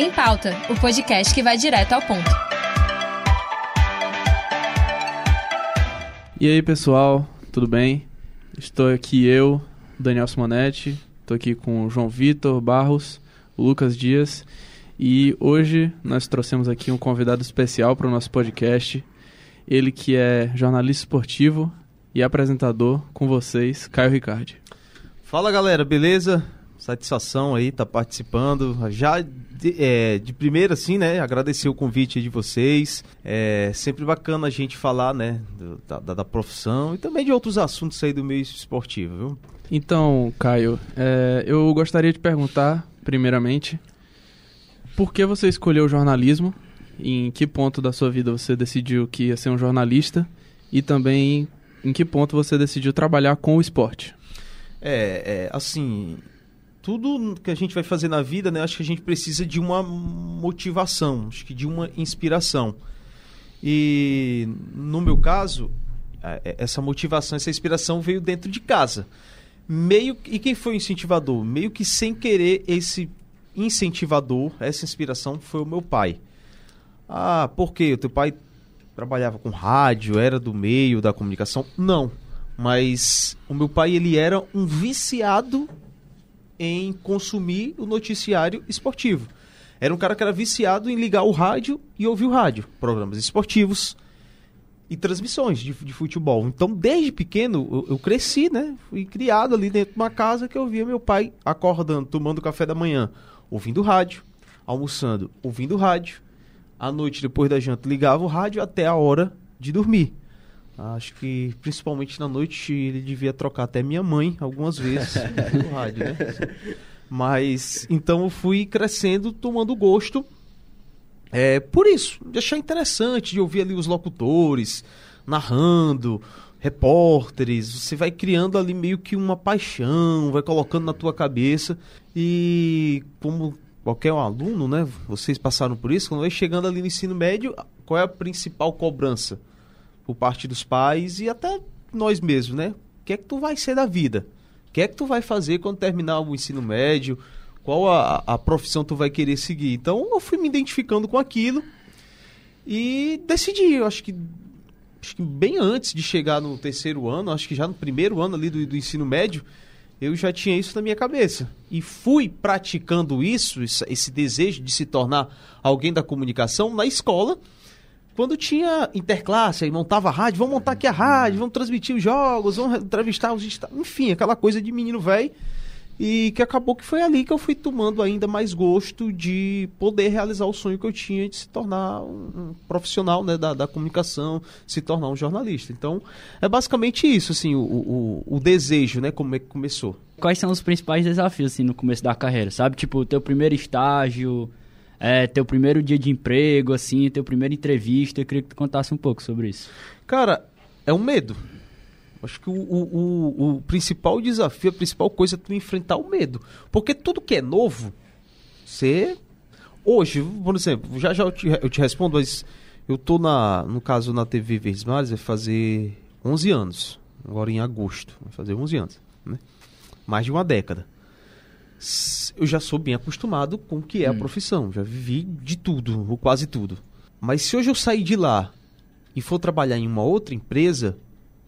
Em Pauta, o podcast que vai direto ao ponto. E aí, pessoal, tudo bem? Estou aqui eu, Daniel Simonetti, estou aqui com o João Vitor Barros, o Lucas Dias, e hoje nós trouxemos aqui um convidado especial para o nosso podcast, ele que é jornalista esportivo e apresentador com vocês, Caio Ricardi. Fala galera, beleza? Satisfação aí, tá participando. Já de, é, de primeira, assim, né? Agradecer o convite de vocês. É sempre bacana a gente falar, né? Do, da, da, profissão e também de outros assuntos aí do meio esportivo, viu? Então, Caio, é, eu gostaria de perguntar, primeiramente, por que você escolheu o jornalismo? Em que ponto da sua vida você decidiu que ia ser um jornalista? E também em que ponto você decidiu trabalhar com o esporte? É, é, assim, tudo que a gente vai fazer na vida, né, acho que a gente precisa de uma motivação, acho que de uma inspiração. E no meu caso, é, essa motivação, essa inspiração veio dentro de casa. Meio e quem foi o incentivador? Meio que sem querer esse incentivador, essa inspiração foi o meu pai. Ah, por quê? O teu pai trabalhava com rádio, era do meio da comunicação? Não mas o meu pai, ele era um viciado em consumir o noticiário esportivo. Era um cara que era viciado em ligar o rádio e ouvir o rádio. Programas esportivos e transmissões de, de futebol. Então, desde pequeno, eu, eu, cresci, né? Fui criado ali dentro de uma casa que eu via meu pai acordando, tomando café da manhã, ouvindo rádio, almoçando, ouvindo rádio. À noite, depois da janta, ligava o rádio até a hora de dormir. Acho que principalmente na noite ele devia trocar até minha mãe algumas vezes no rádio, né? Mas então eu fui crescendo, tomando gosto. É, por isso, de achar interessante, de ouvir ali os locutores narrando, repórteres, você vai criando ali meio que uma paixão, vai colocando na tua cabeça e como qualquer aluno, né, vocês passaram por isso, quando vai chegando ali no ensino médio, qual é a principal cobrança? Por parte dos pais e até nós mesmos, né? O que é que tu vai ser da vida? O que é que tu vai fazer quando terminar o ensino médio? Qual a, a profissão tu vai querer seguir? Então eu fui me identificando com aquilo e decidi. Eu acho que, acho que bem antes de chegar no terceiro ano, acho que já no primeiro ano ali do, do ensino médio, eu já tinha isso na minha cabeça. E fui praticando isso, esse desejo de se tornar alguém da comunicação na escola quando tinha interclasse, aí montava a rádio, vamos montar aqui a rádio, vamos transmitir os jogos, vamos entrevistar os enfim, aquela coisa de menino velho. E que acabou que foi ali que eu fui tomando ainda mais gosto de poder realizar o sonho que eu tinha de se tornar um, profissional né, da, da comunicação, se tornar um jornalista. Então, é basicamente isso, assim, o, o, o desejo, né, como é que começou. Quais são os principais desafios, assim, no começo da carreira, sabe? Tipo, o teu primeiro estágio, é, teu primeiro dia de emprego, assim, teu primeira entrevista. Eu queria que tu contasse um pouco sobre isso. Cara, é um medo. Acho que o, o, o, o principal desafio, a principal coisa é tu enfrentar o medo. Porque tudo que é novo, você. Hoje, por exemplo, já já eu te, eu te respondo, mas eu tô na, no caso na TV Verdes Mares, vai fazer 11 anos. Agora em agosto, vai fazer 11 anos, né? Mais de uma década eu já sou bem acostumado com o que é hum. a profissão. Já vivi de tudo, ou quase tudo. Mas se hoje eu sair de lá e for trabalhar em uma outra empresa,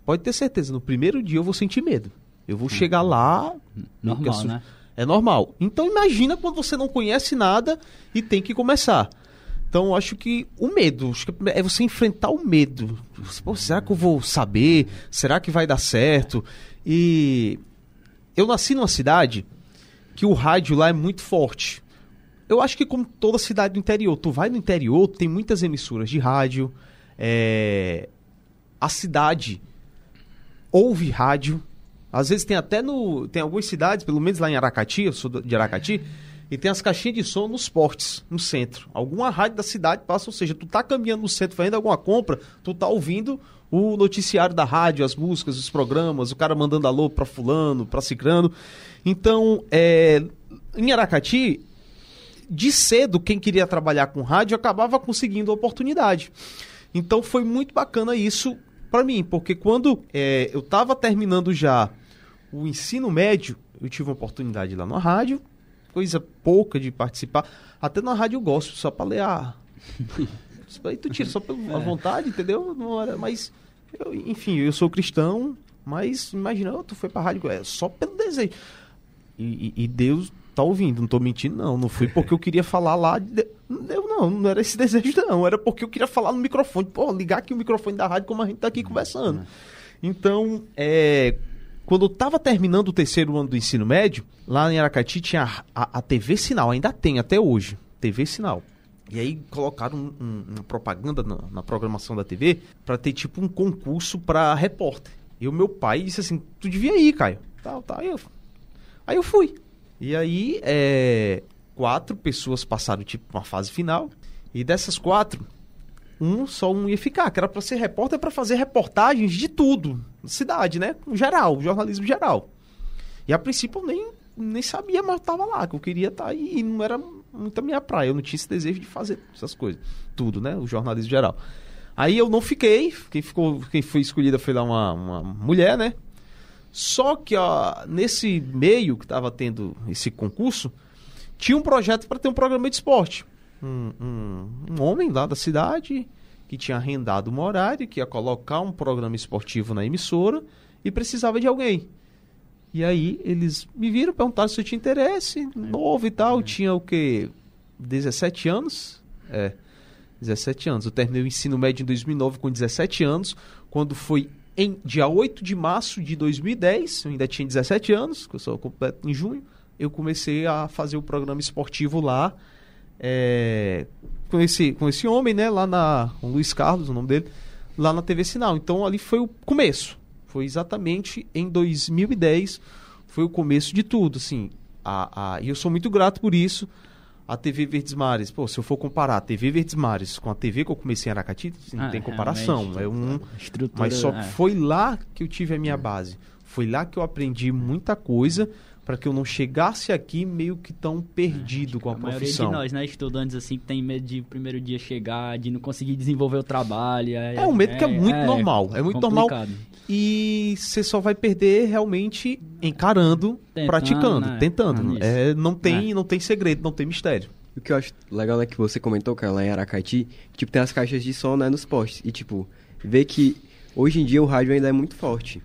pode ter certeza, no primeiro dia eu vou sentir medo. Eu vou hum. chegar lá. Normal, né? É normal. Então imagina quando você não conhece nada e tem que começar. Então eu acho que o medo, acho que é você enfrentar o medo. Pô, será que eu vou saber? Será que vai dar certo? E eu nasci numa cidade que o rádio lá é muito forte. Eu acho que como toda cidade do interior, tu vai no interior, tem muitas emissoras de rádio, é... a cidade ouve rádio, às vezes tem até no. Tem algumas cidades, pelo menos lá em Aracati, eu sou de Aracati, e tem as caixinhas de som nos portes, no centro. Alguma rádio da cidade passa, ou seja, tu tá caminhando no centro fazendo alguma compra, tu tá ouvindo o noticiário da rádio, as músicas, os programas, o cara mandando alô pra fulano, pra cicrano. Então, é, em Aracati, de cedo, quem queria trabalhar com rádio acabava conseguindo a oportunidade. Então foi muito bacana isso para mim, porque quando é, eu estava terminando já o ensino médio, eu tive uma oportunidade lá na rádio, coisa pouca de participar. Até na rádio eu gosto, só pra ler a. Aí tu tira só pela vontade, entendeu? Não era, mas, eu, enfim, eu sou cristão, mas imagina, oh, tu foi pra rádio, é só pelo desejo. E, e- e Deus tá ouvindo, não tô mentindo, não. Não foi porque eu queria falar lá. De... Eu não, não era esse desejo, não. Era porque eu queria falar no microfone. Pô, ligar aqui o microfone da rádio como a gente tá aqui conversando. Então, é, quando eu tava terminando o terceiro ano do ensino médio, lá em Aracati tinha a, a- a TV Sinal, ainda tem até hoje. TV Sinal. E aí colocaram um- um- uma propaganda na, na programação da TV pra ter tipo um concurso pra repórter. E o meu pai disse assim: Tu devia ir, Caio. Tal, tal. Aí eu, aí eu fui. E aí, é, quatro pessoas passaram tipo uma fase final. E dessas quatro, um só um ia ficar, que era pra ser repórter pra fazer reportagens de tudo, cidade, né? Geral, jornalismo geral. E a princípio eu nem, nem sabia, mas eu tava lá, que eu queria estar aí e não era muito a minha praia. Eu não tinha esse desejo de fazer essas coisas. Tudo, né? O jornalismo geral. Aí eu não fiquei, quem, ficou, quem foi escolhida foi lá uma, uma mulher, né? Só que ó, nesse meio que estava tendo esse concurso, tinha um projeto para ter um programa de esporte. Um, um, um homem lá da cidade que tinha arrendado uma horário, que ia colocar um programa esportivo na emissora e precisava de alguém. E aí eles me viram, perguntaram se eu tinha interesse, novo e tal. Tinha o quê? 17 anos? É, 17 anos. Eu terminei o ensino médio em 2009 com 17 anos, quando foi em dia 8 de março de 2010, eu ainda tinha 17 anos, que eu só completo em junho, eu comecei a fazer o programa esportivo lá, é, com, esse, com esse homem, né, lá na, o Luiz Carlos, o nome dele, lá na TV Sinal. Então ali foi o começo, foi exatamente em 2010, foi o começo de tudo, assim, a, a, e eu sou muito grato por isso, a TV Verdes Mares, pô, se eu for comparar a TV Verdes Mares com a TV que eu comecei em Aracati, assim, não Ah, tem comparação, realmente, é um... Mas só é. foi lá que eu tive a minha base. Foi lá que eu aprendi muita coisa para que eu não chegasse aqui meio que tão perdido com a, A maioria profissão. de nós, né, estudantes assim, que tem medo de o primeiro dia chegar, de não conseguir desenvolver o trabalho. É um medo que é muito normal, é muito normal. complicado. E você só vai perder realmente encarando, Tentando, praticando, né? tentando. Ah. É, não tem, não tem segredo, não tem mistério. O que eu acho legal é que você comentou, cara, lá em Aracati, que, tipo, tem as caixas de som, né, nos postes. E, tipo, ver que hoje em dia o rádio ainda é muito forte.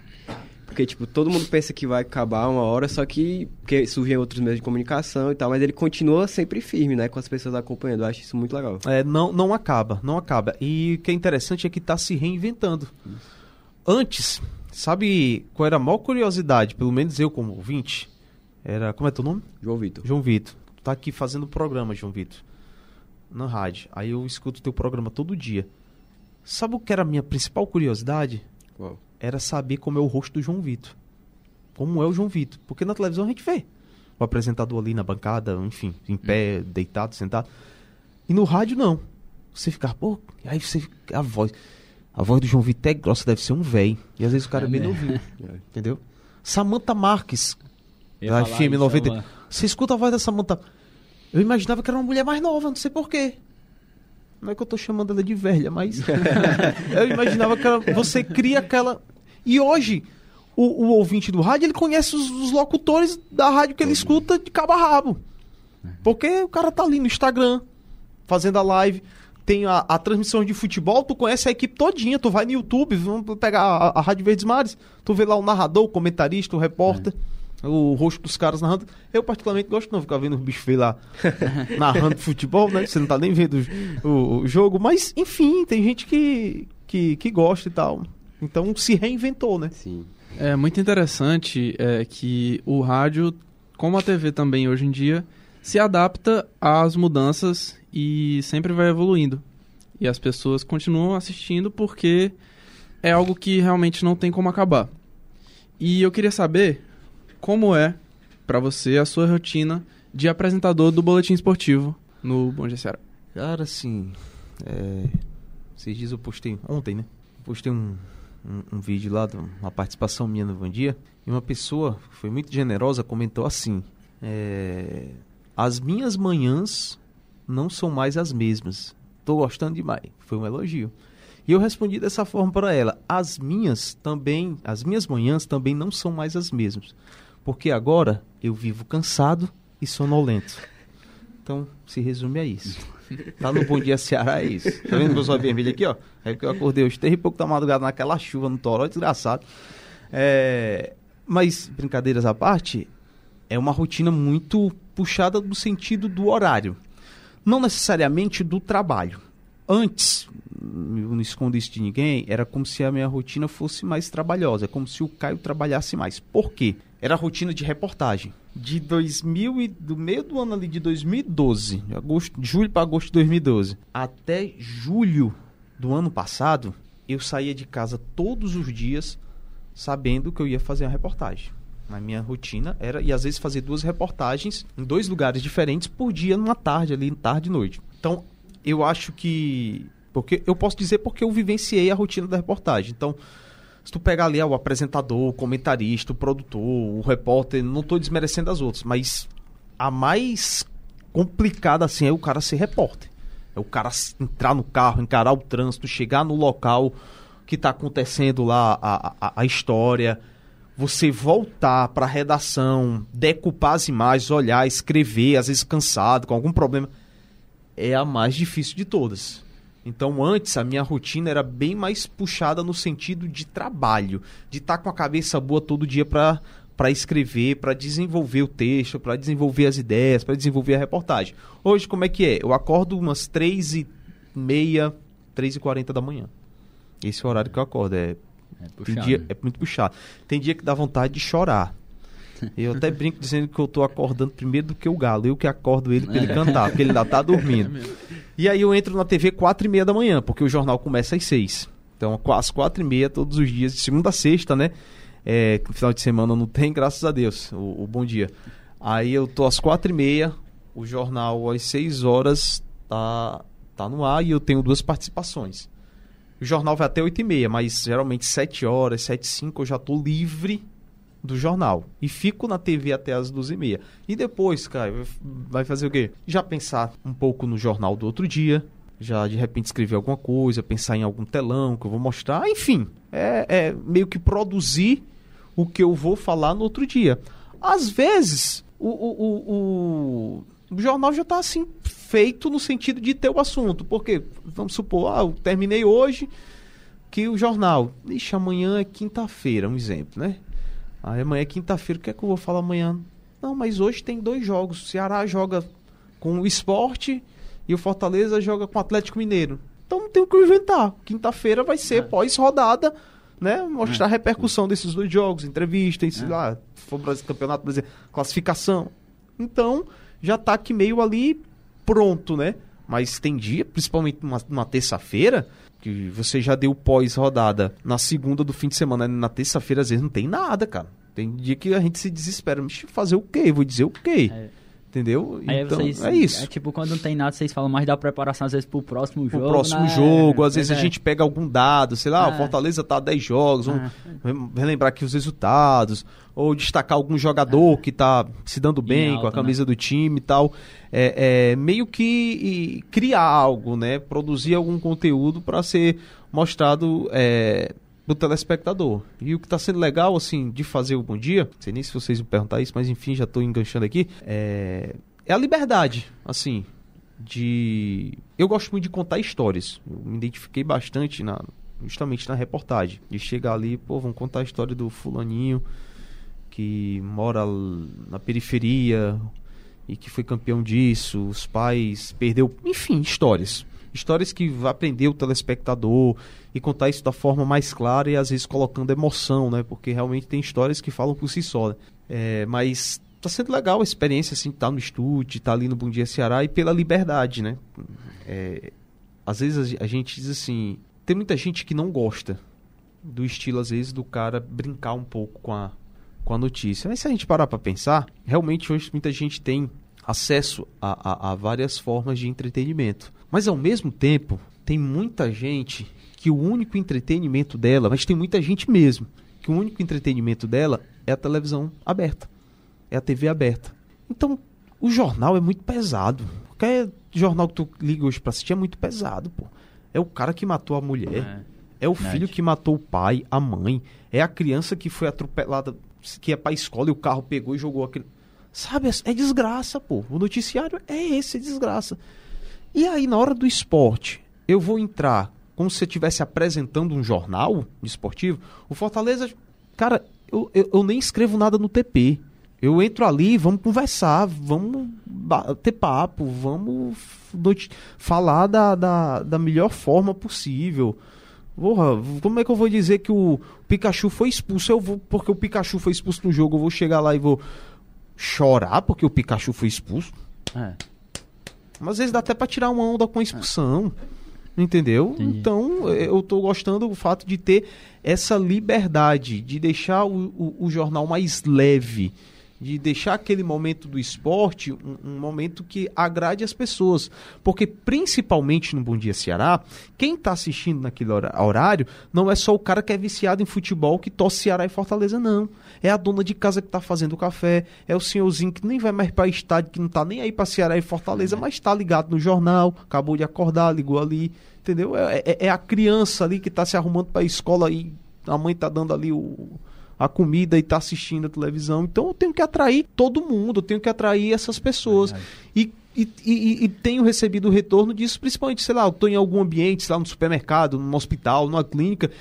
Porque, tipo, todo mundo pensa que vai acabar uma hora, só que porque surgem outros meios de comunicação e tal, mas ele continua sempre firme, né, com as pessoas acompanhando. Eu acho isso muito legal. É, não, não acaba, não acaba. E o que é interessante é que está se reinventando. Antes, sabe qual era a maior curiosidade, pelo menos eu como ouvinte? Era, como é teu nome? João Vitor. João Vitor, tu tá aqui fazendo programa, João Vitor, na rádio. Aí eu escuto teu programa todo dia. Sabe o que era a minha principal curiosidade? Uau. Era saber como é o rosto do João Vitor. Como é o João Vitor. Porque na televisão a gente vê. O apresentador ali na bancada, enfim, em pé, deitado, sentado. E no rádio não. Você ficar, pô, aí você fica- a voz. A voz do João Vitor é grossa, deve ser um véi. E às vezes o cara é É bem mesmo. novinho. Entendeu? Samantha Marques, Eu da FM isso, 90. ela- Você escuta a voz da Samantha. Eu imaginava que era uma mulher mais nova, não sei porquê. Não é que eu tô chamando ela de velha, mas. eu imaginava que ela, você cria aquela. E hoje, o, o ouvinte do rádio, ele conhece os, os locutores da rádio que ele escuta de cabo a rabo. Porque o cara tá ali no Instagram, fazendo a live. Tem a, a transmissão de futebol, tu conhece a equipe todinha, tu vai no YouTube, vamos pegar a, a Rádio Verdes Mares, tu vê lá o narrador, o comentarista, o repórter, o rosto dos caras narrando. Eu particularmente gosto de não ficar vendo os bichos feios lá narrando futebol, né? Você não tá nem vendo o, o jogo, mas enfim, tem gente que, que, que gosta e tal. Então se reinventou, né? Sim. É muito interessante é, que o rádio, como a TV também hoje em dia, se adapta às mudanças e sempre vai evoluindo. E as pessoas continuam assistindo porque é algo que realmente não tem como acabar. E eu queria saber como é pra você a sua rotina de apresentador do boletim esportivo no Bom Dia Ceará. Cara, assim. É... Esses dias eu postei. Ontem, né? Postei um, um, um vídeo lá, uma participação minha no Bom Dia. E uma pessoa que foi muito generosa comentou assim: é, As minhas manhãs não são mais as mesmas. Tô gostando demais. Foi um elogio. E eu respondi dessa forma para ela: As minhas também, as minhas manhãs também não são mais as mesmas. Porque agora eu vivo cansado e sonolento. Então, se resume a isso. Tá no Bom Dia Ceará, é isso. Tá vendo meus olhos vermelhos aqui, ó? É porque eu acordei hoje três e pouco da madrugada naquela chuva no Toró, desgraçado. É, mas, brincadeiras à parte, é uma rotina muito puxada no sentido do horário. Não necessariamente do trabalho. Antes, eu não escondo isso de ninguém, era como se a minha rotina fosse mais trabalhosa, como se o Caio trabalhasse mais. Por quê? Era a rotina de reportagem. De 2000 e do meio do ano ali de 2012, de agosto, de julho para agosto de 2012, até julho do ano passado, eu saía de casa todos os dias sabendo que eu ia fazer uma reportagem. A minha rotina era, e às vezes fazer duas reportagens em dois lugares diferentes por dia, numa tarde ali, tarde e noite. Então, eu acho que. Porque eu posso dizer porque eu vivenciei a rotina da reportagem. Então, se tu pegar ali ó, o apresentador, o comentarista, o produtor, o repórter, não estou desmerecendo as outras, mas a mais complicada assim é o cara ser repórter. É o cara entrar no carro, encarar o trânsito, chegar no local que está acontecendo lá a, a, a história, você voltar para a redação, decupar as imagens, olhar, escrever, às vezes cansado, com algum problema, é a mais difícil de todas. Então, antes, a minha rotina era bem mais puxada no sentido de trabalho, de estar tá com a cabeça boa todo dia para para escrever, para desenvolver o texto, para desenvolver as ideias, para desenvolver a reportagem. Hoje, como é que é? Eu acordo umas três e meia, três e quarenta da manhã. Esse é o horário que eu acordo. É, É puxado. tem dia, né? é muito puxado. Tem dia que dá vontade de chorar. Eu até brinco dizendo que eu tô acordando primeiro do que o galo. Eu que acordo ele pra ele cantar, porque ele ainda tá dormindo. E aí eu entro na TV quatro e meia da manhã, porque o jornal começa às seis. Então, às quatro e meia, todos os dias, de segunda a sexta, né? É, no final de semana não tem, graças a Deus, o, o bom dia. Aí eu tô às quatro e meia, o jornal às seis horas tá, tá no ar e eu tenho duas participações. O jornal vai até oito e meia, mas geralmente sete horas, sete e cinco eu já tô livre do jornal. E fico na TV até as duas e meia. Depois, cara, vai fazer o quê? Já pensar um pouco no jornal do outro dia. Já de repente escrever alguma coisa, pensar em algum telão que eu vou mostrar. Enfim, é, é meio que produzir o que eu vou falar no outro dia. Às vezes, o, o, o, o, jornal já está assim feito no sentido de ter o assunto. Porque, vamos supor, ah, eu terminei hoje que o jornal. Ixi, amanhã é quinta-feira, um exemplo, né? Aí amanhã é quinta-feira, o que é que eu vou falar amanhã? Não, mas hoje tem dois jogos. O Ceará joga com o esporte e o Fortaleza joga com o Atlético Mineiro. Então não tem o que inventar. Quinta-feira vai ser pós-rodada, né? Mostrar a repercussão desses dois jogos, entrevista, sei lá, se for Brasil, campeonato brasileiro, classificação. Então, já tá aqui meio ali pronto, né? Mas tem dia, principalmente numa, numa terça-feira, que você já deu pós-rodada na segunda do fim de semana, na terça-feira às vezes não tem nada, cara. Tem dia que a gente se desespera. Mas fazer o quê? Vou dizer o quê? É. Entendeu? Aí então, vocês, é isso. É tipo, quando não tem nada, vocês falam mais da preparação, às vezes, pro próximo Pro jogo. próximo né? jogo, às vezes Pois a é. gente pega algum dado, sei lá, É. o Fortaleza tá a 10 jogos, É. vamos relembrar aqui os resultados, ou destacar algum jogador que tá se dando bem com a alta, camisa do time e tal. É, é, meio que criar algo, né? Produzir algum conteúdo para ser mostrado é, pro telespectador. E o que tá sendo legal, assim, de fazer o Bom Dia, não sei nem se vocês me perguntar isso, mas enfim, já tô enganchando aqui, é, é a liberdade, assim, de... Eu gosto muito de contar histórias. Eu me identifiquei bastante na, justamente na reportagem. De chegar ali, pô, vamos contar a história do fulaninho que mora na periferia e que foi campeão disso, os pais perdeu, enfim, histórias. Histórias que vai aprender o telespectador e contar isso da forma mais clara e às vezes colocando emoção, né? Porque realmente tem histórias que falam por si só. né? É, mas tá sendo legal a experiência, assim, estar no estúdio, estar ali no Bom Dia Ceará e pela liberdade, né? É, às vezes a gente diz assim, tem muita gente que não gosta do estilo, às vezes, do cara brincar um pouco com a, com a notícia. Mas se a gente parar para pensar, realmente hoje muita gente tem acesso a, a, a várias formas de entretenimento. Mas ao mesmo tempo, tem muita gente que o único entretenimento dela, mas tem muita gente mesmo, que o único entretenimento dela é a televisão aberta, é a TV aberta. Então, o jornal é muito pesado. Qualquer jornal que tu liga hoje pra assistir é muito pesado, pô. É o cara que matou a mulher. É, o Verdade. filho que matou o pai, a mãe. É a criança que foi atropelada, que ia pra escola e o carro pegou e jogou aquele. Sabe, é desgraça, pô. O noticiário é esse, é desgraça. E aí, na hora do esporte, eu vou entrar como se eu estivesse apresentando um jornal esportivo. O Fortaleza, cara, eu, eu, eu nem escrevo nada no TP. Eu entro ali, vamos conversar, vamos ter papo, vamos falar da, da, da melhor forma possível. Porra, como é que eu vou dizer que o Pikachu foi expulso? Eu vou, porque o Pikachu foi expulso no jogo, eu vou chegar lá e vou chorar porque o Pikachu foi expulso? É. Mas às vezes dá até pra tirar uma onda com a expulsão. É. Entendeu? Entendi. Então, eu tô gostando do fato de ter essa liberdade, de deixar o, o, o jornal mais leve de deixar aquele momento do esporte um, um, momento que agrade as pessoas. Porque, principalmente no Bom Dia Ceará, quem está assistindo naquele horário não é só o cara que é viciado em futebol que torce Ceará e Fortaleza, não. É a dona de casa que está fazendo o café, é o senhorzinho que nem vai mais para estádio, que não está nem aí para Ceará e Fortaleza, mas está ligado no jornal, acabou de acordar, ligou ali, entendeu? É, é, é a criança ali que está se arrumando para a escola e a mãe está dando ali o a comida e tá assistindo a televisão. Então eu tenho que atrair todo mundo, eu tenho que atrair essas pessoas. E, e, e, e, tenho recebido o retorno disso, principalmente, sei lá, eu estou em algum ambiente, sei lá, no supermercado, num hospital, numa clínica,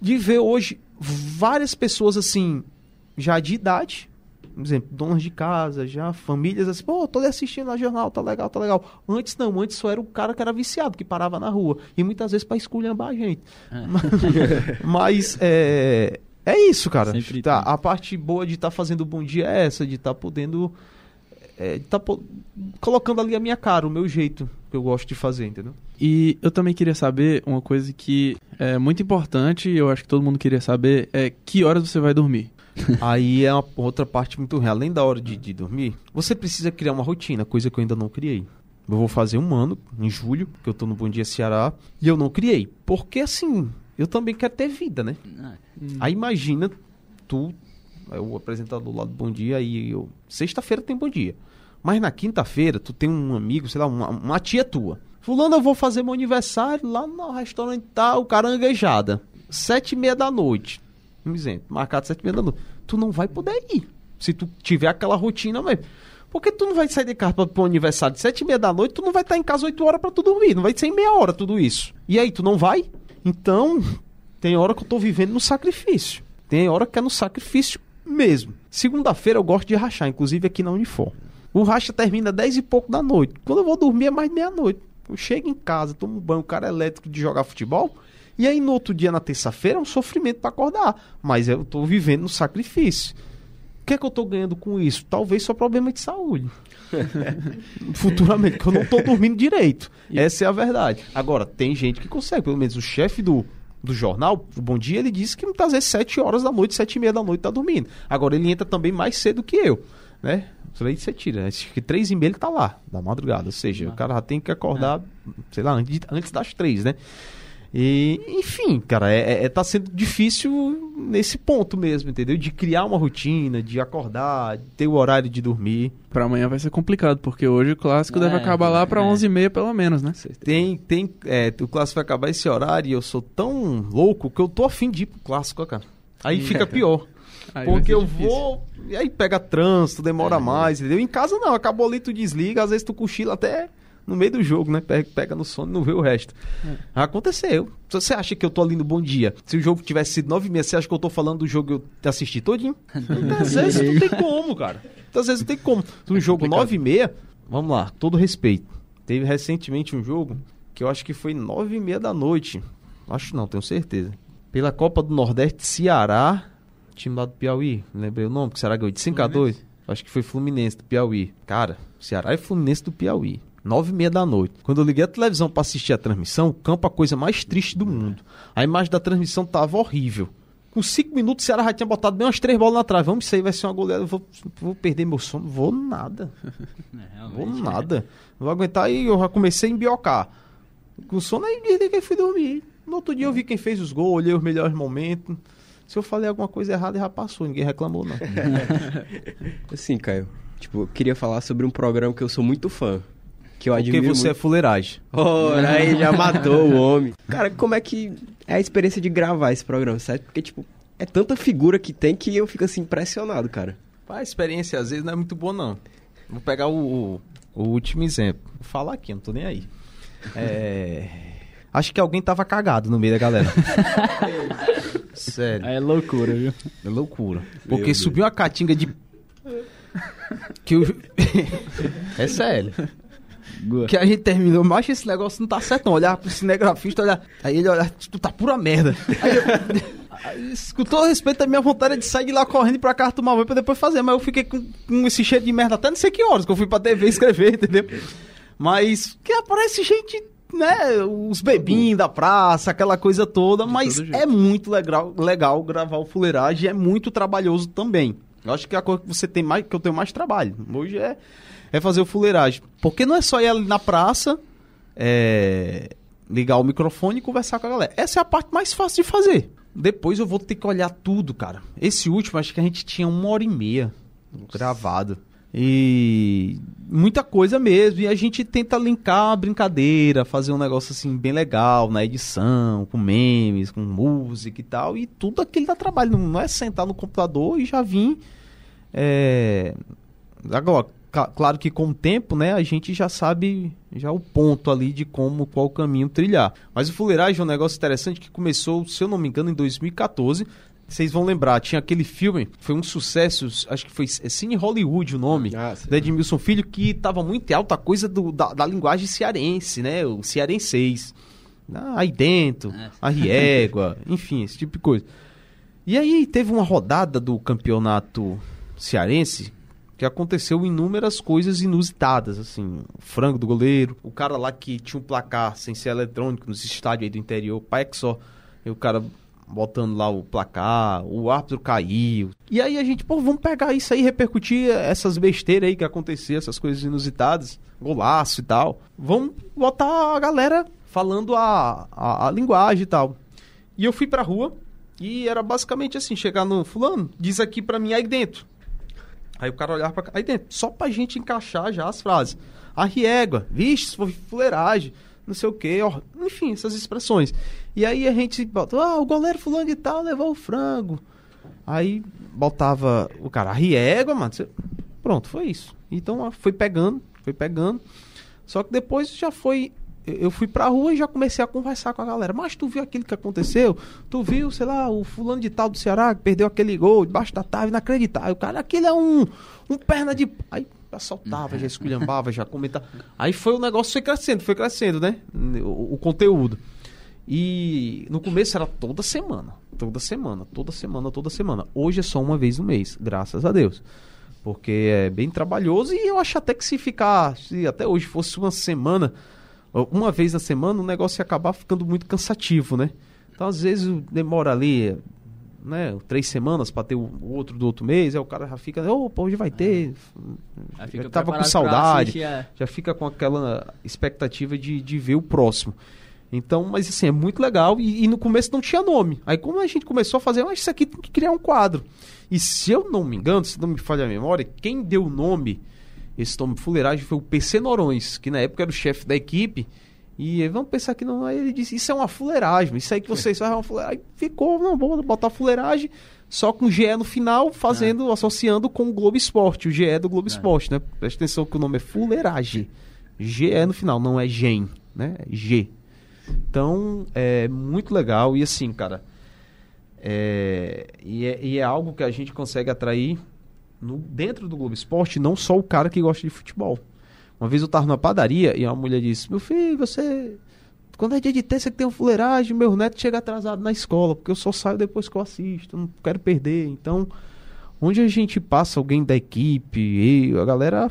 de ver hoje várias pessoas assim, já de idade, por exemplo, donas de casa, já famílias assim, pô, tô assistindo a jornal, tá legal, tá legal. Antes não, antes só era o cara que era viciado, que parava na rua. E muitas vezes para esculhambar a gente. É. Mas, é, é isso, cara. Tá, a parte boa de estar tá fazendo o bom dia é essa, de estar tá podendo. É, de tá po colocando ali a minha cara, o meu jeito que eu gosto de fazer, entendeu? E eu também queria saber uma coisa que é muito importante, e eu acho que todo mundo queria saber, é que horas você vai dormir. Aí é uma outra parte muito real. Além da hora de, de dormir, você precisa criar uma rotina, coisa que eu ainda não criei. Eu vou fazer um ano, em julho, que eu tô no Bom Dia Ceará, e eu não criei. Porque assim, eu também quero ter vida, né? Hum. Aí imagina tu, é o apresentador lá do Bom Dia, aí eu. Sexta-feira tem Bom Dia. Mas na quinta-feira, tu tem um amigo, sei lá, uma, uma, tia tua. Fulano, eu vou fazer meu aniversário lá no restaurante tal, caranguejada. Sete e meia da noite. Um exemplo, marcado sete e meia da noite. Tu não vai poder ir. Se tu tiver aquela rotina mesmo. Porque tu não vai sair de casa para o aniversário de sete e meia da noite, tu não vai estar em casa oito horas para tu dormir. Não vai ser em meia hora tudo isso. E aí, tu não vai? Então, tem hora que eu tô vivendo no sacrifício. Tem hora que é no sacrifício mesmo. Segunda-feira eu gosto de rachar, inclusive aqui na Unifor. O racha termina 10 e pouco da noite. Quando eu vou dormir é mais meia-noite. Eu chego em casa, tomo banho, o cara é elétrico de jogar futebol. E aí no outro dia, na terça-feira, é um sofrimento para acordar. Mas eu tô vivendo no sacrifício. O que é que eu tô ganhando com isso? Talvez só problema de saúde. Futuramente, que eu não tô dormindo direito. Essa é a verdade. Agora, tem gente que consegue, pelo menos o chefe do, do jornal, o Bom Dia, ele disse que muitas vezes 7 horas da noite, 7 e meia da noite tá dormindo. Agora ele entra também mais cedo que eu, né? Isso aí você tira. Acho que 3 e meia ele tá lá, da madrugada. Ou seja, ah. o cara já tem que acordar, é. sei lá, antes, antes das 3, né? E, enfim, cara, é, é, é, tá sendo difícil nesse ponto mesmo, entendeu? De criar uma rotina, de acordar, de ter o horário de dormir. Pra amanhã vai ser complicado, porque hoje o clássico é, deve acabar lá pra é. 11h30 pelo menos, né? Tem, tem, é, o clássico vai acabar esse horário e eu sou tão louco que eu tô afim de ir pro clássico, cara. Aí fica pior. Aí porque eu difícil. vou. E aí pega trânsito, demora é. mais, entendeu? Em casa não, acabou ali, tu desliga, às vezes tu cochila até no meio do jogo, né? Pega, no sono e não vê o resto. É. Aconteceu. Se você acha que eu tô ali no bom dia, se o jogo tivesse sido 9 e meia, você acha que eu tô falando do jogo que eu assisti todinho? Às vezes não tem como, cara. Às vezes não tem como. Um é jogo 9 e meia, vamos lá, todo respeito. Teve recentemente um jogo que eu acho que foi 9 e meia da noite. Acho não, tenho certeza. Pela Copa do Nordeste, Ceará, time lá do Piauí, lembrei o nome, que Ceará ganhou de 5 a 2 Acho que foi Fluminense do Piauí. Cara, Ceará e Fluminense do Piauí nove e meia da noite. Quando eu liguei a televisão para assistir a transmissão, o campo é a coisa mais triste do mundo. A imagem da transmissão tava horrível. Com cinco minutos, o Ceará já tinha botado bem umas três bolas na trave. Vamos, isso aí vai ser uma goleada. Vou, vou perder meu sono. Vou nada. É, vou nada. Não vou aguentar. E eu já comecei a embiocar. Com sono, aí desliguei e fui dormir. No outro dia eu vi quem fez os gols, olhei os melhores momentos. Se eu falei alguma coisa errada, já passou. Ninguém reclamou, não. assim, Caio. Tipo, eu queria falar sobre um programa que eu sou muito fã que eu admiro Porque você muito. é fuleiragem. Ora, aí já matou o homem. Cara, como é que é a experiência de gravar esse programa, certo? Porque, tipo, é tanta figura que tem que eu fico assim impressionado, cara. A experiência às vezes não é muito boa, não. Vou pegar o, o, o último exemplo. Vou falar aqui, não tô nem aí. É... Acho que alguém tava cagado no meio da galera. Sério. É loucura, viu? É loucura. Porque subiu uma catinga de. Que eu... é sério. Que a gente terminou, mas esse negócio não tá certo, não. Olhar pro cinegrafista, olhar. Aí ele olhar, tu tá pura merda. Aí eu. aí, Com todo respeito, a minha vontade é de sair de lá correndo pra casa tomar banho pra depois fazer. Mas eu fiquei com, com esse cheiro de merda até não sei que horas que eu fui pra TV escrever, entendeu? Mas que aparece gente, né? Os bebinhos da praça, aquela coisa toda. mas todo jeito. é muito legal, legal gravar o fuleiragem, é muito trabalhoso também. Eu acho que é a coisa que você tem mais, que eu tenho mais trabalho. Hoje é, é fazer o fuleiragem. Porque não é só ir ali na praça, é, ligar o microfone e conversar com a galera. Essa é a parte mais fácil de fazer. Depois eu vou ter que olhar tudo, cara. Esse último, acho que a gente tinha uma hora e meia gravado. E muita coisa mesmo. E a gente tenta linkar a brincadeira, fazer um negócio assim bem legal na edição, com memes, com música e tal. E tudo aquilo dá trabalho. Não- é sentar no computador e já vir. É... Agora, claro que com o tempo, né, a gente já sabe já o ponto ali de como, qual caminho trilhar. Mas o Fuleiragem é um negócio interessante que começou, se eu não me engano, em 2014. Vocês vão lembrar, tinha aquele filme, foi um sucesso, acho que foi é Cine Hollywood o nome, Ah, sim. da Edmilson Filho, que tava muito em alta coisa do- da, da linguagem cearense, né, o cearenseis. Ah, Aí dentro, a riégua, enfim, esse tipo de coisa. E aí teve uma rodada do campeonato cearense que aconteceu inúmeras coisas inusitadas, assim, o frango do goleiro, o cara lá que tinha um placar sem ser eletrônico nos estádios aí do interior, pai que só, e o cara botando lá o placar, o árbitro caiu. E aí a gente, pô, vamos pegar isso aí, repercutir essas besteiras aí que aconteceram, essas coisas inusitadas, golaço e tal. Vamos botar a galera falando a, a, a linguagem e tal. E eu fui pra rua e era basicamente assim, chegar no fulano, diz aqui pra mim aí dentro. Aí o cara olhava pra aí dentro, só pra gente encaixar já as frases. A riégua, vixe, foi fuleiragem, não sei o quê, ó, enfim, essas expressões. E aí a gente bota, ah, o goleiro fulano de tal levou o frango. Aí botava o cara, a riégua, mano, pronto, foi isso. Então foi pegando, foi pegando. Só que depois já foi. Eu- fui pra rua e já comecei a conversar com a galera. Mas tu viu aquilo que aconteceu? Tu viu, sei lá, o fulano de tal do Ceará que perdeu aquele gol debaixo da trave, inacreditável. O cara, aquele é um, um perna de. Aí já soltava, já esculhambava, já comentava. Aí foi o negócio foi crescendo, foi crescendo, né? O, o conteúdo. E no começo era toda semana. Toda semana, toda semana, toda semana. Hoje é só uma vez no mês, graças a Deus. Porque é bem trabalhoso e eu acho até que se ficar, se até hoje fosse uma semana, uma vez na semana, o negócio ia acabar ficando muito cansativo, né? Então às vezes demora ali, né, três semanas para ter o outro do outro mês, aí o cara já fica, opa, hoje vai ter. Aí Já fica tava com saudade assistir, é. já fica com aquela expectativa de, de ver o próximo. Então, mas assim, é muito legal. E, e no começo não tinha nome. Aí, como a gente começou a fazer, ah, isso aqui tem que criar um quadro. E se eu não me engano, se não me falha a memória, quem deu o nome, esse nome fuleiragem, foi o PC Norões, que na época era o chefe da equipe. E vamos pensar que não. Aí ele disse: Isso é uma fuleiragem, isso aí que vocês fazem é uma fuleiragem. Ficou, não, vamos botar fuleiragem, só com GE no final, fazendo, associando com o Globo Esporte, o GE do Globo Esporte, né? Presta atenção que o nome é fuleiragem. GE no final, não é GEM, né? É G. Então, é muito legal. E assim, cara, é, e, é, e é algo que a gente consegue atrair no, dentro do Globo Esporte, não só o cara que gosta de futebol. Uma vez eu tava numa padaria e uma mulher disse: Meu filho, você. Quando é dia de terça que tem um fuleiragem, meu neto chega atrasado na escola, porque eu só saio depois que eu assisto, não quero perder. Então, onde a gente passa alguém da equipe, e a galera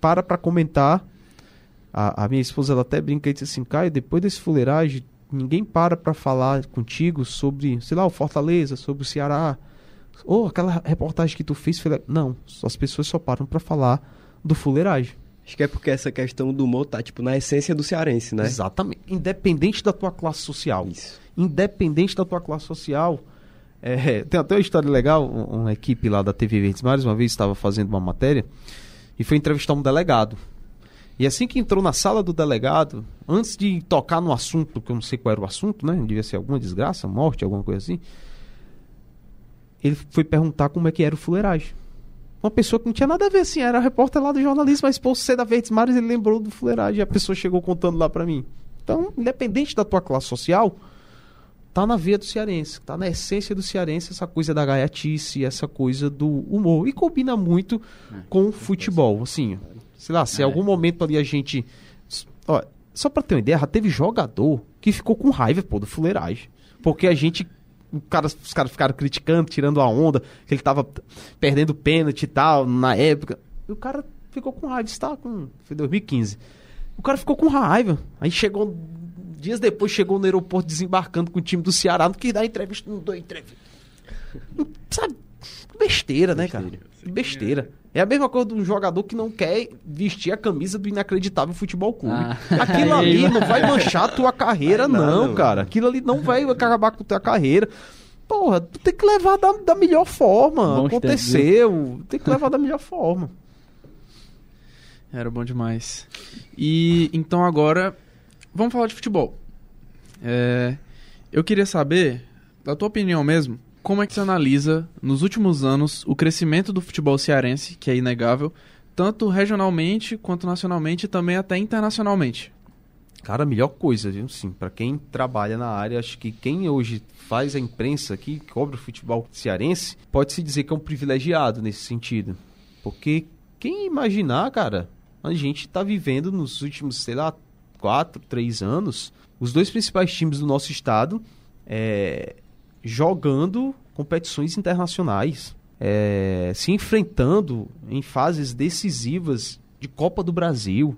para pra comentar. A, a minha esposa ela até brinca e diz assim: Caio, depois desse fuleiragem, ninguém para pra falar contigo sobre, sei lá, o Fortaleza, sobre o Ceará. Ou aquela reportagem que tu fez foi. le-". Não, as pessoas só param pra falar do fuleiragem. Acho que é porque essa questão do humor tá, tipo, na essência do cearense, né? Exatamente. Independente da tua classe social. Isso. Independente da tua classe social. é, tem até uma história legal. um- Uma equipe lá da TV Verdes Mares uma vez estava fazendo uma matéria e foi entrevistar um delegado. E assim que entrou na sala do delegado, antes de tocar no assunto, que eu não sei qual era o assunto, né? Devia ser alguma desgraça, morte, alguma coisa assim. Ele foi perguntar como é que era o fuleiragem. Uma pessoa que não tinha nada a ver, assim, era repórter lá do jornalismo, mas ser da Verdes Mares, ele lembrou do fuleiragem e a pessoa chegou contando lá pra mim. Então, independente da tua classe social, tá na veia do cearense, tá na essência do cearense essa coisa da gaiatice, essa coisa do humor. E combina muito com o futebol, assim. Sei lá, se em É. algum momento ali a gente. Ó, só pra ter uma ideia, teve jogador que ficou com raiva, pô, do fuleiragem. Porque a gente. Cara- os caras ficaram criticando, tirando a onda, que ele tava perdendo pênalti e tal, na época. E o cara ficou com raiva, isso tá com. Foi 2015. O cara ficou com raiva. Aí chegou. Dias depois chegou no aeroporto desembarcando com o time do Ceará. Não quis dar entrevista, não deu entrevista. Sabe? Besteira, né, cara? Besteira. É a mesma coisa de um jogador que não quer vestir a camisa do inacreditável futebol clube. Ah. Aquilo ali não vai manchar a tua carreira, não, mano. cara. Aquilo ali não vai acabar com a tua carreira. Porra, tu tem que levar da, da melhor forma. Bons Aconteceu. Tem que levar da melhor forma. Era bom demais. E então agora, vamos falar de futebol. É, eu queria saber, da tua opinião mesmo, como é que você analisa, nos últimos anos, o crescimento do futebol cearense, que é inegável, tanto regionalmente quanto nacionalmente e também até internacionalmente. Cara, a melhor coisa, viu? Sim, para quem trabalha na área, acho que quem hoje faz a imprensa aqui, cobre o futebol cearense, pode se dizer que é um privilegiado nesse sentido. Porque quem imaginar, cara, a gente tá vivendo nos últimos, sei lá, quatro, três anos, os dois principais times do nosso estado é, jogando competições internacionais, é, se enfrentando em fases decisivas de Copa do Brasil,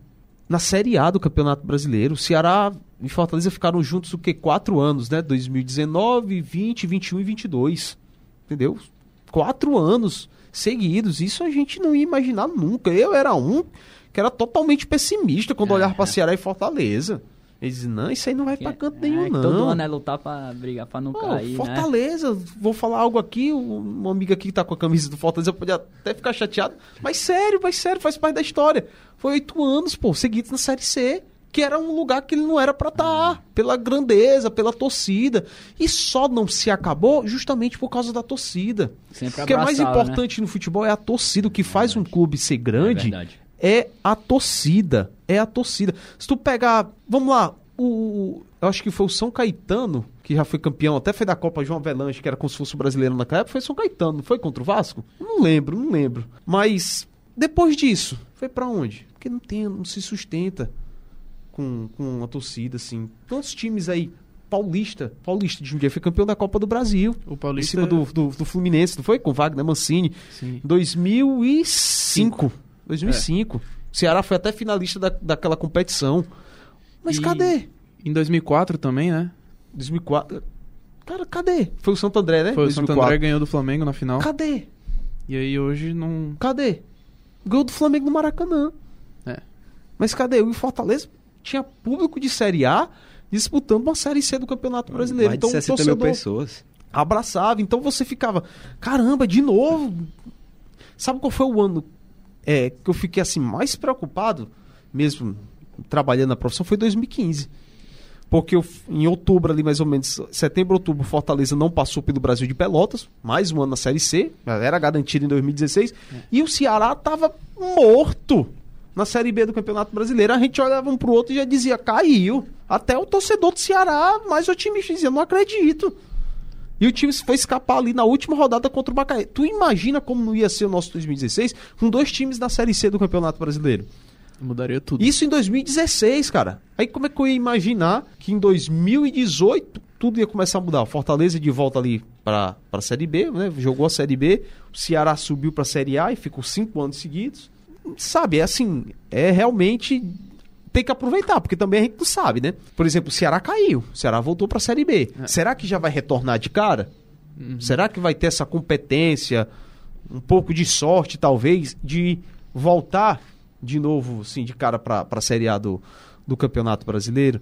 na Série A do Campeonato Brasileiro. O Ceará e Fortaleza ficaram juntos o que? Quatro anos, né? 2019, 20, 21 e 22. Entendeu? Quatro anos seguidos. Isso a gente não ia imaginar nunca. Eu era um que era totalmente pessimista quando É. olhava pra Ceará e Fortaleza. Eles diziam, não, isso aí não vai pra canto nenhum, é, não. Todo ano é lutar pra brigar, pra não Pô, cair, né? Fortaleza, vou falar algo aqui, um amigo aqui que tá com a camisa do Fortaleza pode até ficar chateado, mas sério, mas sério, faz parte da história. Foi oito anos, pô, seguidos na Série C, que era um lugar que ele não era pra estar, pela grandeza, pela torcida, e só não se acabou justamente por causa da torcida. Sempre o que é mais né? importante no futebol é a torcida, o que faz um clube ser É grande verdade. É a torcida. É a torcida. Se tu pegar. Vamos lá, o. o- Eu acho que foi o São Caetano, que já foi campeão, até foi da Copa João Avelanche, que era como se fosse o brasileiro naquela época, foi São Caetano, não foi contra o Vasco? Não lembro, não lembro. Mas depois disso, foi pra onde? Porque não tem, não se sustenta com, com a torcida, assim. Quantos times aí? Paulista, Paulista de Jundiaí foi campeão da Copa do Brasil. O Em Paulista. cima do, do, do Fluminense, não foi? Com Wagner Mancini. Sim. 2005. 2005. O Ceará foi até finalista da, daquela competição. Mas E- cadê? Em 2004 também, né? 2004. Cara, cadê? Foi o Santo André, né? Foi o Santo 2004. André ganhou do Flamengo na final. Cadê? E aí hoje não. Cadê? Ganhou do Flamengo no Maracanã. É. Mas cadê? O Fortaleza tinha público de Série A disputando uma Série C do Campeonato Brasileiro. Mais de então o 60 mil torcedor pessoas. abraçava. Então você ficava, caramba, de novo. Sabe qual foi o ano é, que eu fiquei assim mais preocupado, mesmo trabalhando na profissão, foi 2015. Porque eu, em outubro, ali mais ou menos, setembro, outubro, Fortaleza não passou pelo Brasil de Pelotas, mais um ano na Série C, era garantido em 2016, e o Ceará tava morto na Série B do Campeonato Brasileiro. A gente olhava um pro outro e já dizia, caiu. Até o torcedor do Ceará, mais otimista, dizia, não acredito. E o time foi escapar ali na última rodada contra o Macaé. Tu imagina como não ia ser o nosso 2016 com dois times na Série C do Campeonato Brasileiro? Mudaria tudo. Isso em 2016, cara. Aí como é que eu ia imaginar que em 2018 tudo ia começar a mudar? O Fortaleza de volta ali para a Série B, né? Jogou a Série B. O Ceará subiu para a Série A e ficou cinco anos seguidos. Sabe, é assim, é realmente tem que aproveitar, porque também a gente não sabe, né? Por exemplo, o Ceará caiu, o Ceará voltou para a Série B. Será que já vai retornar de cara? Será que vai ter essa competência, um pouco de sorte, talvez, de voltar de novo, assim, de cara para a Série A do, do Campeonato Brasileiro?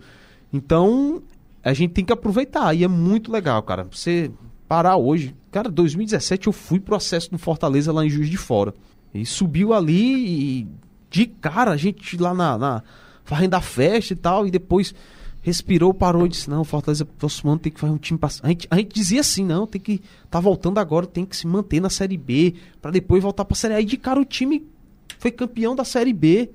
Então, a gente tem que aproveitar, e é muito legal, cara. Você parar hoje. Cara, 2017 eu fui pro acesso do Fortaleza lá em Juiz de Fora. E subiu ali e de cara, a gente lá na, na fazendo a festa e tal, e depois respirou, parou e disse: Não, Fortaleza, próximo ano tem que fazer um time. Pass... A, gente, a gente dizia assim: Não, tem que. Tá voltando agora, tem que se manter na Série B, para depois voltar pra Série A. E de cara o time foi campeão da Série B.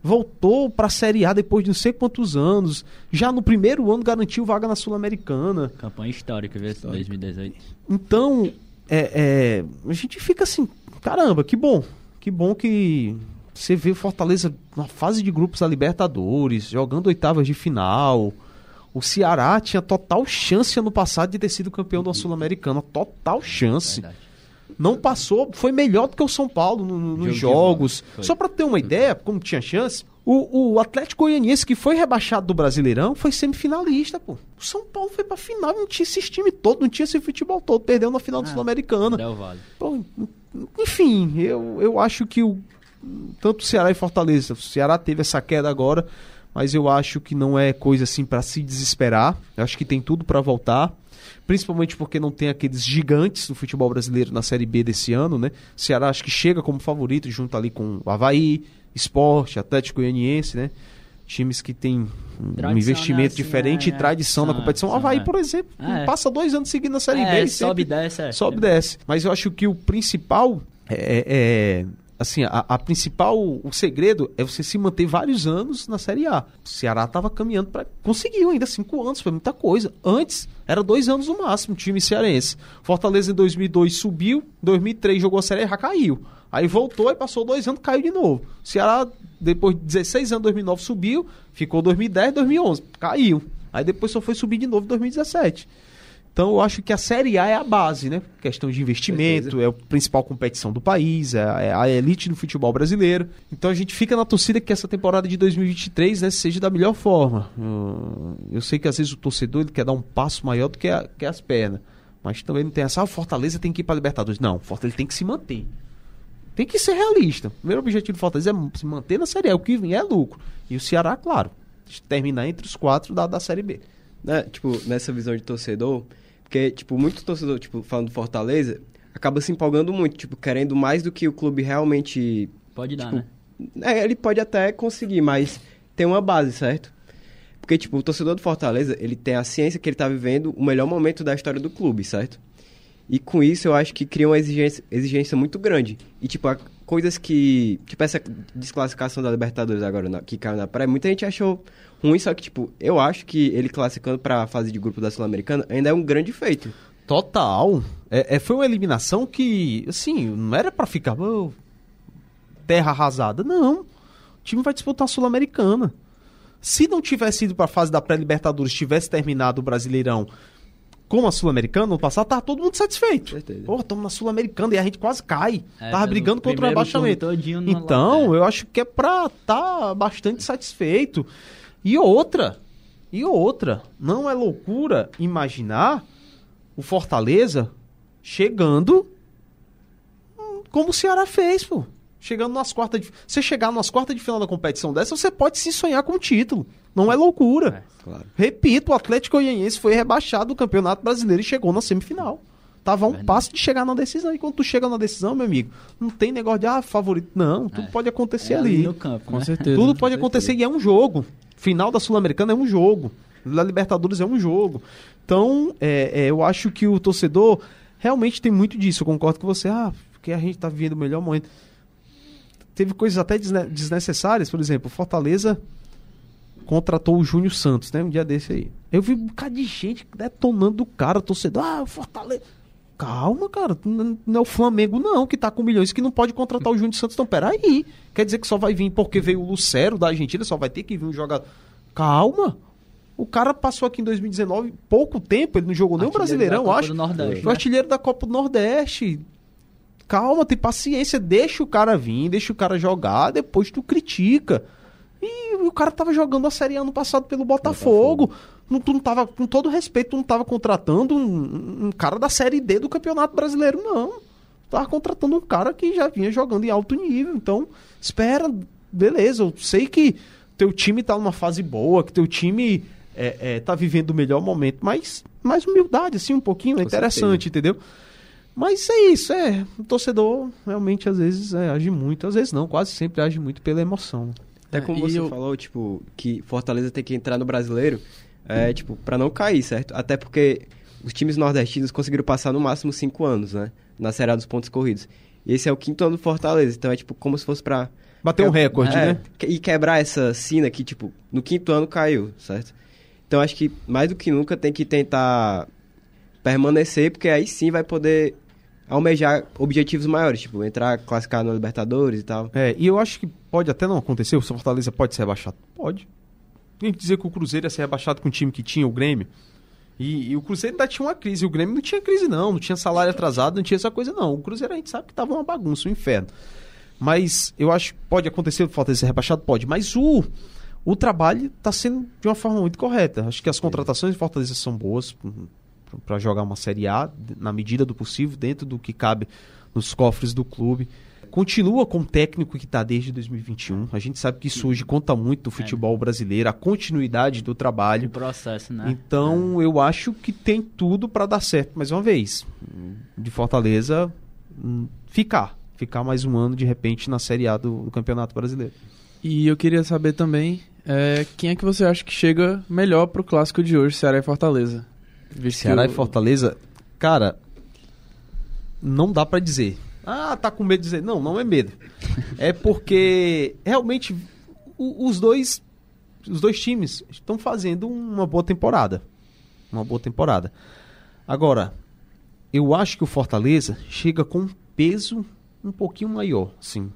Voltou pra Série A depois de não sei quantos anos. Já no primeiro ano garantiu vaga na Sul-Americana. Campanha histórica, viu? 2018. Então, é, é, a gente fica assim, caramba, que bom. Que bom que você vê o Fortaleza na fase de grupos da Libertadores, jogando oitavas de final. O Ceará tinha total chance ano passado de ter sido campeão da Sul-Americana. Total chance. Verdade. Não passou, foi melhor do que o São Paulo no- no- nos jogos. Só pra ter uma ideia, como tinha chance, o, o Atlético Goianiense, que foi rebaixado do Brasileirão, foi semifinalista, pô. O São Paulo foi pra final, não tinha esse time todo, não tinha esse futebol todo, perdeu na final do Ah, Sul-Americana. Del Valle. Pô, enfim, eu, eu acho que o, tanto Ceará e Fortaleza, o Ceará teve essa queda agora, mas eu acho que não é coisa assim pra se desesperar. Eu acho que tem tudo pra voltar, principalmente porque não tem aqueles gigantes do futebol brasileiro na Série B desse ano, né? O Ceará acho que chega como favorito junto ali com o Havaí, Esporte, Atlético Goianiense, né? Times que têm um investimento assim, diferente é, e tradição na competição. O Havaí, é. por exemplo, É. passa dois anos seguindo na Série B. É, e sobe e desce. É. sobe e desce. Mas eu acho que o principal é- assim, a, a principal, o segredo é você se manter vários anos na Série A. O Ceará estava caminhando para conseguiu ainda cinco anos, foi muita coisa. Antes era dois anos no máximo, time cearense. Fortaleza em 2002 subiu, 2003 jogou a Série A caiu. Aí voltou e passou dois anos, caiu de novo. O Ceará depois de 16 anos, 2009 subiu, ficou 2010, 2011, caiu. Aí depois só foi subir de novo em 2017. Então eu acho que a Série A é a base, né? Questão de investimento, é a principal competição do país, é a, é a elite do futebol brasileiro. Então a gente fica na torcida que essa temporada de 2023 né, seja da melhor forma. Eu, eu sei que às vezes o torcedor ele quer dar um passo maior do que, a- que as pernas. Mas também não tem essa, ah, o Fortaleza tem que ir para Libertadores. Não, o Fortaleza tem que se manter. Tem que ser realista. O primeiro objetivo do Fortaleza é se manter na Série A. O que vier é lucro. E o Ceará, claro, terminar entre os quatro da, da Série B. né, tipo, nessa visão de torcedor, porque, tipo, muito torcedor, tipo, falando do Fortaleza, acaba se empolgando muito, tipo, querendo mais do que o clube realmente... Pode dar, Tipo, né? É, ele pode até conseguir, mas tem uma base, certo? Porque, tipo, o torcedor do Fortaleza, ele tem a ciência que ele tá vivendo o melhor momento da história do clube, certo? E com isso, eu acho que cria uma exigência, exigência muito grande. E, tipo, coisas que... Tipo, essa desclassificação da Libertadores agora, na- que caiu na praia, muita gente achou ruim, só que, tipo, eu acho que ele classificando pra fase de grupo da Sul-Americana ainda é um grande feito. Total. É, é, foi uma eliminação que, assim, não era pra ficar "Oh, terra arrasada. Não. O time vai disputar a Sul-Americana. Se não tivesse ido pra fase da pré-Libertadores, tivesse terminado o Brasileirão com a Sul-Americana no passado, tava todo mundo satisfeito. Certeza. Pô, estamos na Sul-Americana e a gente quase cai. É, tava brigando contra o no- Então, é. eu acho que é pra estar bastante satisfeito. E outra, e outra, não é loucura imaginar o Fortaleza chegando como o Ceará fez, pô. Chegando nas quartas de... Você chegar nas quartas de final da competição dessa, você pode se sonhar com o título. Não é loucura. Claro. Repito, o Atlético Goianiense foi rebaixado do Campeonato Brasileiro e chegou na semifinal. Tava a um Verdade. passo de chegar na decisão. E quando tu chega na decisão, meu amigo, não tem negócio de, ah, favorito. Não, tudo É. pode acontecer É ali ali. no campo, Com né? certeza. Tudo com pode certeza. acontecer e é um jogo. Final da Sul-Americana é um jogo. Da Libertadores é um jogo. Então, é, é, eu acho que o torcedor realmente tem muito disso. Eu concordo com você. Ah, porque a gente tá vivendo o melhor momento. Teve coisas até desne- desnecessárias. Por exemplo, Fortaleza contratou o Júnior Santos, né? Um dia desse aí. Eu vi um bocado de gente detonando o cara, torcedor. Ah, Fortaleza. Calma, cara. Não é o Flamengo, não, que tá com milhões que não pode contratar o Júnior Santos. Então, peraí. Quer dizer que só vai vir porque veio o Lucero da Argentina, só vai ter que vir um jogador. Calma. O cara passou aqui em 2019, pouco tempo, ele não jogou nem o Brasileirão, da Copa acho. do Nordeste, O né? artilheiro da Copa do Nordeste. Calma, tem paciência, deixa o cara vir, deixa o cara jogar, depois tu critica. E o cara tava jogando a Série A ano passado pelo Botafogo. Não, tu não tava, com todo respeito, tu não tava contratando um, um cara da Série D do Campeonato Brasileiro, não. Tava contratando um cara que já vinha jogando em alto nível. Então, espera, beleza. Eu sei que teu time tá numa fase boa, que teu time é, é, tá vivendo o melhor momento, mas mais humildade, assim, um pouquinho, é interessante, entendeu? Mas é isso, é. O torcedor realmente às vezes é, age muito, às vezes não, quase sempre age muito pela emoção. Até É, como e você eu- falou, tipo, que Fortaleza tem que entrar no brasileiro, é, tipo, pra não cair, certo? Até porque os times nordestinos conseguiram passar no máximo cinco anos, né? Na Série A dos pontos corridos. E esse é o quinto ano do Fortaleza, então é tipo como se fosse pra. Bater um recorde, É, né? E quebrar essa sina que, tipo, no quinto ano caiu, certo? Então acho que mais do que nunca tem que tentar permanecer, porque aí sim vai poder almejar objetivos maiores, tipo, entrar, classificar no Libertadores e tal. É, e eu acho que pode até não acontecer, o Fortaleza pode ser rebaixado. Pode. Tem que dizer que o Cruzeiro ia ser rebaixado com o time que tinha, o Grêmio. E, e o Cruzeiro ainda tinha uma crise. O Grêmio não tinha crise, não. Não tinha salário atrasado, não tinha essa coisa, não. O Cruzeiro a gente sabe que tava uma bagunça, um inferno. Mas eu acho que pode acontecer o Fortaleza ser rebaixado? Pode. Mas o, o trabalho está sendo de uma forma muito correta. Acho que as contratações de Fortaleza são boas para jogar uma Série A, na medida do possível, dentro do que cabe nos cofres do clube. Continua com o técnico que está desde 2021. A gente sabe que isso hoje conta muito do futebol brasileiro, a continuidade do O trabalho. processo, né? Então, eu acho que tem tudo para dar certo. Mais uma vez, de Fortaleza, hum, ficar. Ficar mais um ano, de repente, na Série A do, do Campeonato Brasileiro. E eu queria saber também é, quem é que você acha que chega melhor pro clássico de hoje, Ceará e Fortaleza? Visto Ceará o- e Fortaleza, cara, não dá pra dizer. Ah, tá com medo de dizer. Não, não é medo. é porque realmente os dois os dois times estão fazendo uma boa temporada. Uma boa temporada. Agora, eu acho que o Fortaleza chega com um peso um pouquinho maior, sim,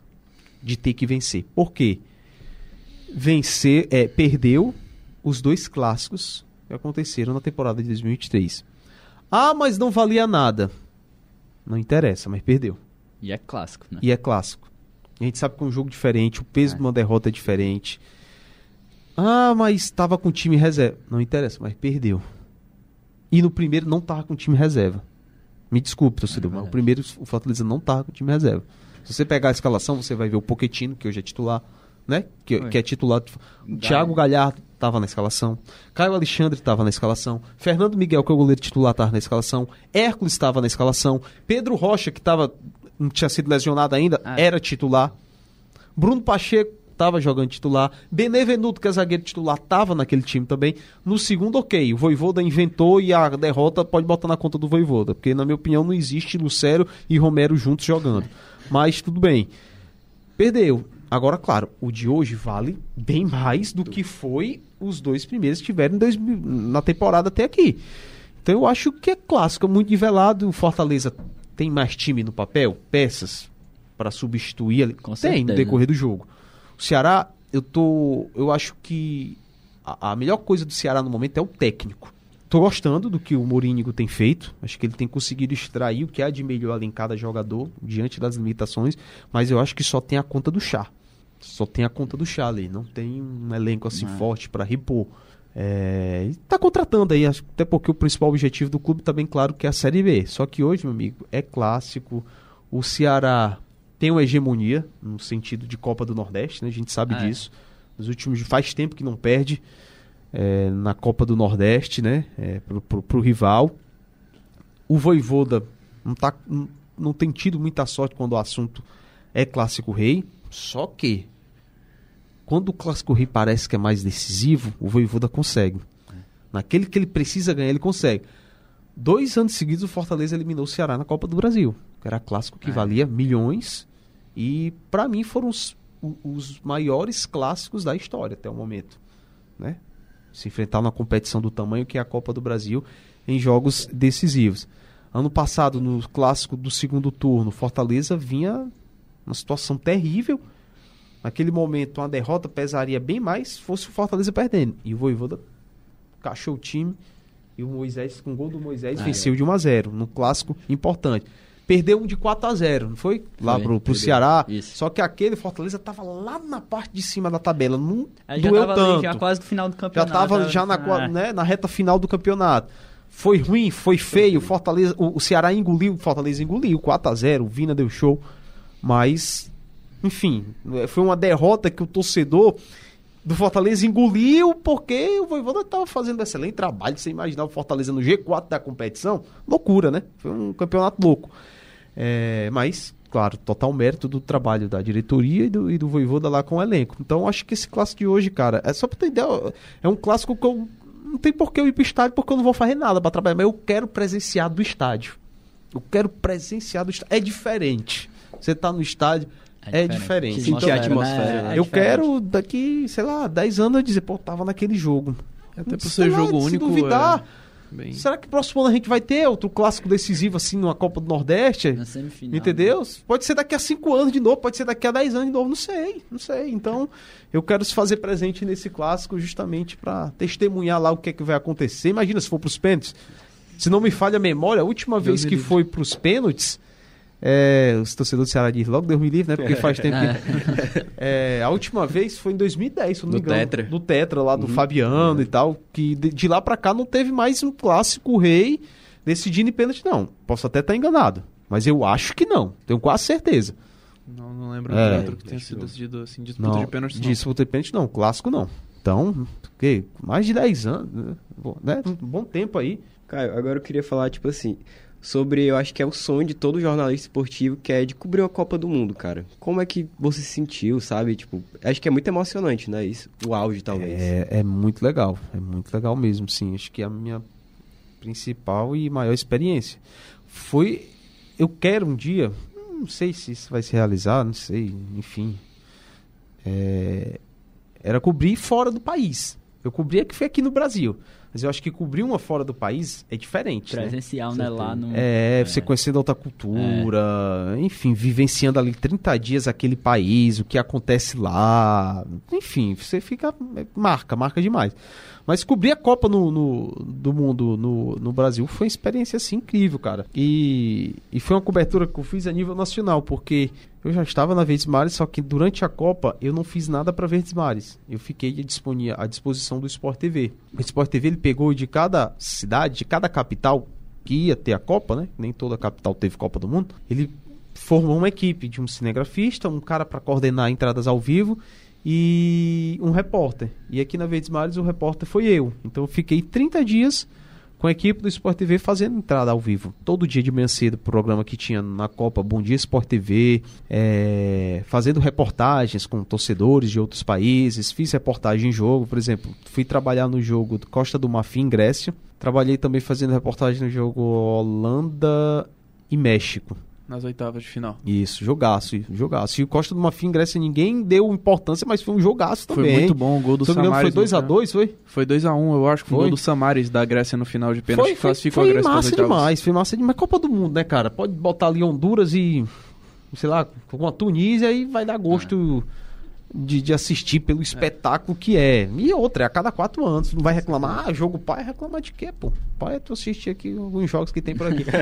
de ter que vencer. Por quê? Vencer, é, perdeu os dois clássicos que aconteceram na temporada de 2023. Ah, mas não valia nada. Não interessa, mas perdeu. E é clássico, né? E é clássico. A gente sabe que é um jogo diferente, o peso É. de uma derrota é diferente. Ah, mas estava com time reserva. Não interessa, mas perdeu. E no primeiro não tava com time reserva. Me desculpe, torcedor, mas o primeiro o Fortaleza não tava com time reserva. Se você pegar a escalação, você vai ver o Poquetino, que hoje é titular, né? Que, que é titular. O Galhardo. Thiago Galhardo estava na escalação. Caio Alexandre estava na escalação. Fernando Miguel, que é o goleiro titular, estava na escalação. Hércules estava na escalação. Pedro Rocha, que tava, não tinha sido lesionado ainda, Ah. era titular. Bruno Pacheco estava jogando titular. Benevenuto, que é zagueiro titular, estava naquele time também. No segundo, ok. O Voivoda inventou e a derrota pode botar na conta do Voivoda. Porque, na minha opinião, não existe Lucero e Romero juntos jogando. Mas tudo bem. Perdeu. Agora, claro, o de hoje vale bem mais do que foi os dois primeiros que tiveram 2000 na temporada até aqui. Então eu acho que é clássico, muito nivelado. O Fortaleza tem mais time no papel, peças para substituir ali. Com tem no decorrer do jogo. O Ceará, eu tô, eu acho que a, a melhor coisa do Ceará no momento é o técnico. Tô gostando do que o Mourinho tem feito. Acho que ele tem conseguido extrair o que há de melhor ali em cada jogador, diante das limitações. Mas eu acho que só tem a conta do chá. Só tem a conta do chá ali. Não tem um elenco assim Não. forte para repor. É, e tá contratando aí, até porque o principal objetivo do clube tá bem claro que é a Série B. Só que hoje, meu amigo, é clássico. O Ceará tem uma hegemonia no sentido de Copa do Nordeste, né? A gente sabe É. disso. Nos últimos faz tempo que não perde é, na Copa do Nordeste, né? É, pro, pro, pro rival. O Voivoda não, tá, não, não tem tido muita sorte quando o assunto é clássico rei. Só que quando o clássico rei parece que é mais decisivo, o Voivoda consegue. Naquele que ele precisa ganhar, ele consegue. Dois anos seguidos, o Fortaleza eliminou o Ceará na Copa do Brasil. Era clássico que É. valia milhões. E, pra mim, foram os, os maiores clássicos da história até o momento. Né? Se enfrentar numa competição do tamanho que é a Copa do Brasil em jogos decisivos. Ano passado, no clássico do segundo turno, Fortaleza vinha uma situação terrível. Naquele momento, uma derrota pesaria bem mais se fosse o Fortaleza perdendo. E o Voivoda cachou o time e o Moisés, com o gol do Moisés, Ah, venceu de 1 a 0 num clássico importante. Perdeu um de 4 a 0 não foi? Lá Foi, pro, pro. Ceará. Isso. Só que aquele Fortaleza tava lá na parte de cima da tabela. Não É, já doeu tava tanto. ali, já quase no final do Já campeonato. tava né? já na, Ah, né, na reta final do campeonato. Foi ruim, foi feio. Fortaleza, o, o Ceará engoliu, o Fortaleza engoliu 4 a 0 o Vina deu show. Mas, enfim, é, foi uma derrota que o torcedor do Fortaleza engoliu porque o Voivoda estava fazendo um excelente trabalho. Você imaginar o Fortaleza no G4 da competição? Loucura, né? Foi um campeonato louco. É, mas claro, total mérito do trabalho da diretoria e do, e do Voivoda lá com o elenco. Então, acho que esse clássico de hoje, cara, é só pra ter ideia, é um clássico que eu não tem por que eu ir pro estádio porque eu não vou fazer nada pra trabalhar, mas eu quero presenciar do estádio. Eu quero presenciar do estádio. É diferente. Você tá no estádio, é, diferente. Sentir Então, a atmosfera, né? eu diferente. quero daqui, sei lá, 10 anos eu dizer, pô, tava naquele jogo. Até por ser jogo se único. duvidar, é bem... Será que próximo ano a gente vai ter outro clássico decisivo assim numa Copa do Nordeste? Na semifinal. Entendeu? Pode ser daqui a 5 anos de novo, pode ser daqui a 10 anos de novo, não sei, não sei. Então, eu quero se fazer presente nesse clássico justamente para testemunhar lá o que é que vai acontecer. Imagina se for pros pênaltis. Se não me falha a memória, a última Deus vez que livre. foi pros pênaltis, é, os torcedores do Ceará dizem logo Deus me livre, né? Porque faz tempo que... É, a última vez foi em 2010, se eu não me No engano. Tetra. No Tetra, lá do Fabiano e tal. Que de, de lá pra cá não teve mais um clássico rei decidindo em pênalti, não. Posso até estar enganado. Mas eu acho que não. Tenho quase certeza. Não, não lembro É. de outro que tenha sido decidido assim, disputa Não, de pênalti. não. disputa de pênalti não. Clássico não. Então, que mais de 10 anos, né? Bom, né? Um bom tempo aí. Caio, agora eu queria falar, tipo assim, sobre, eu acho que é o sonho de todo jornalista esportivo, que é de cobrir uma Copa do Mundo, cara. Como é que você se sentiu, sabe? Tipo, acho que é muito emocionante, né? Isso, o auge, talvez. É, é muito legal. É muito legal mesmo, sim. Acho que é a minha principal e maior experiência. Foi. Eu quero um dia. Não sei se isso vai se realizar, não sei, enfim. É, era cobrir fora do país. Eu cobria que foi aqui no Brasil. Mas eu acho que cobrir uma fora do país é diferente. né? Presencial, né? Lá no. É, você conhecendo outra cultura, enfim, vivenciando ali 30 dias aquele país, o que acontece lá, enfim, você fica. é, marca, marca demais. Mas cobrir a Copa no, no- do Mundo no, no Brasil foi uma experiência assim incrível, cara. E, e foi uma cobertura que eu fiz a nível nacional, porque eu já estava na Verdes Mares, só que durante a Copa eu não fiz nada para Verdes Mares. Eu fiquei à disposição do Sport TV. O Sport TV ele pegou de cada cidade, de cada capital que ia ter a Copa, né? Nem toda capital teve Copa do Mundo. Ele formou uma equipe de um cinegrafista, um cara para coordenar entradas ao vivo e um repórter. E aqui na Verdes Mares o repórter foi eu. Então eu fiquei 30 dias com a equipe do Sport TV fazendo entrada ao vivo. Todo dia de manhã cedo, programa que tinha na Copa Bom Dia Sport TV, é, fazendo reportagens com torcedores de outros países. Fiz reportagem em jogo, por exemplo, fui trabalhar no jogo Costa do Marfim, Grécia. Trabalhei também fazendo reportagem no jogo Holanda e México. Nas oitavas de final. Isso, jogaço, jogaço. E o Costa do Marfim, Grécia, ninguém deu importância, mas foi um jogaço Foi também. muito bom o gol do Se eu não me engano, Samaris. foi no 2x2, foi? Foi 2x1, eu acho que foi o Foi? gol do Samaris da Grécia no final de pênalti. Foi, que foi, classificou foi a Grécia as massa demais, foi massa demais. Copa do Mundo, né, cara? Pode botar ali Honduras e, sei lá, com uma Tunísia e vai dar gosto de, de assistir pelo espetáculo que é. E outra, é a cada quatro anos. Não vai reclamar, ah, jogo pai, reclamar de quê, pô? Pai é tu assistir aqui alguns jogos que tem por aqui.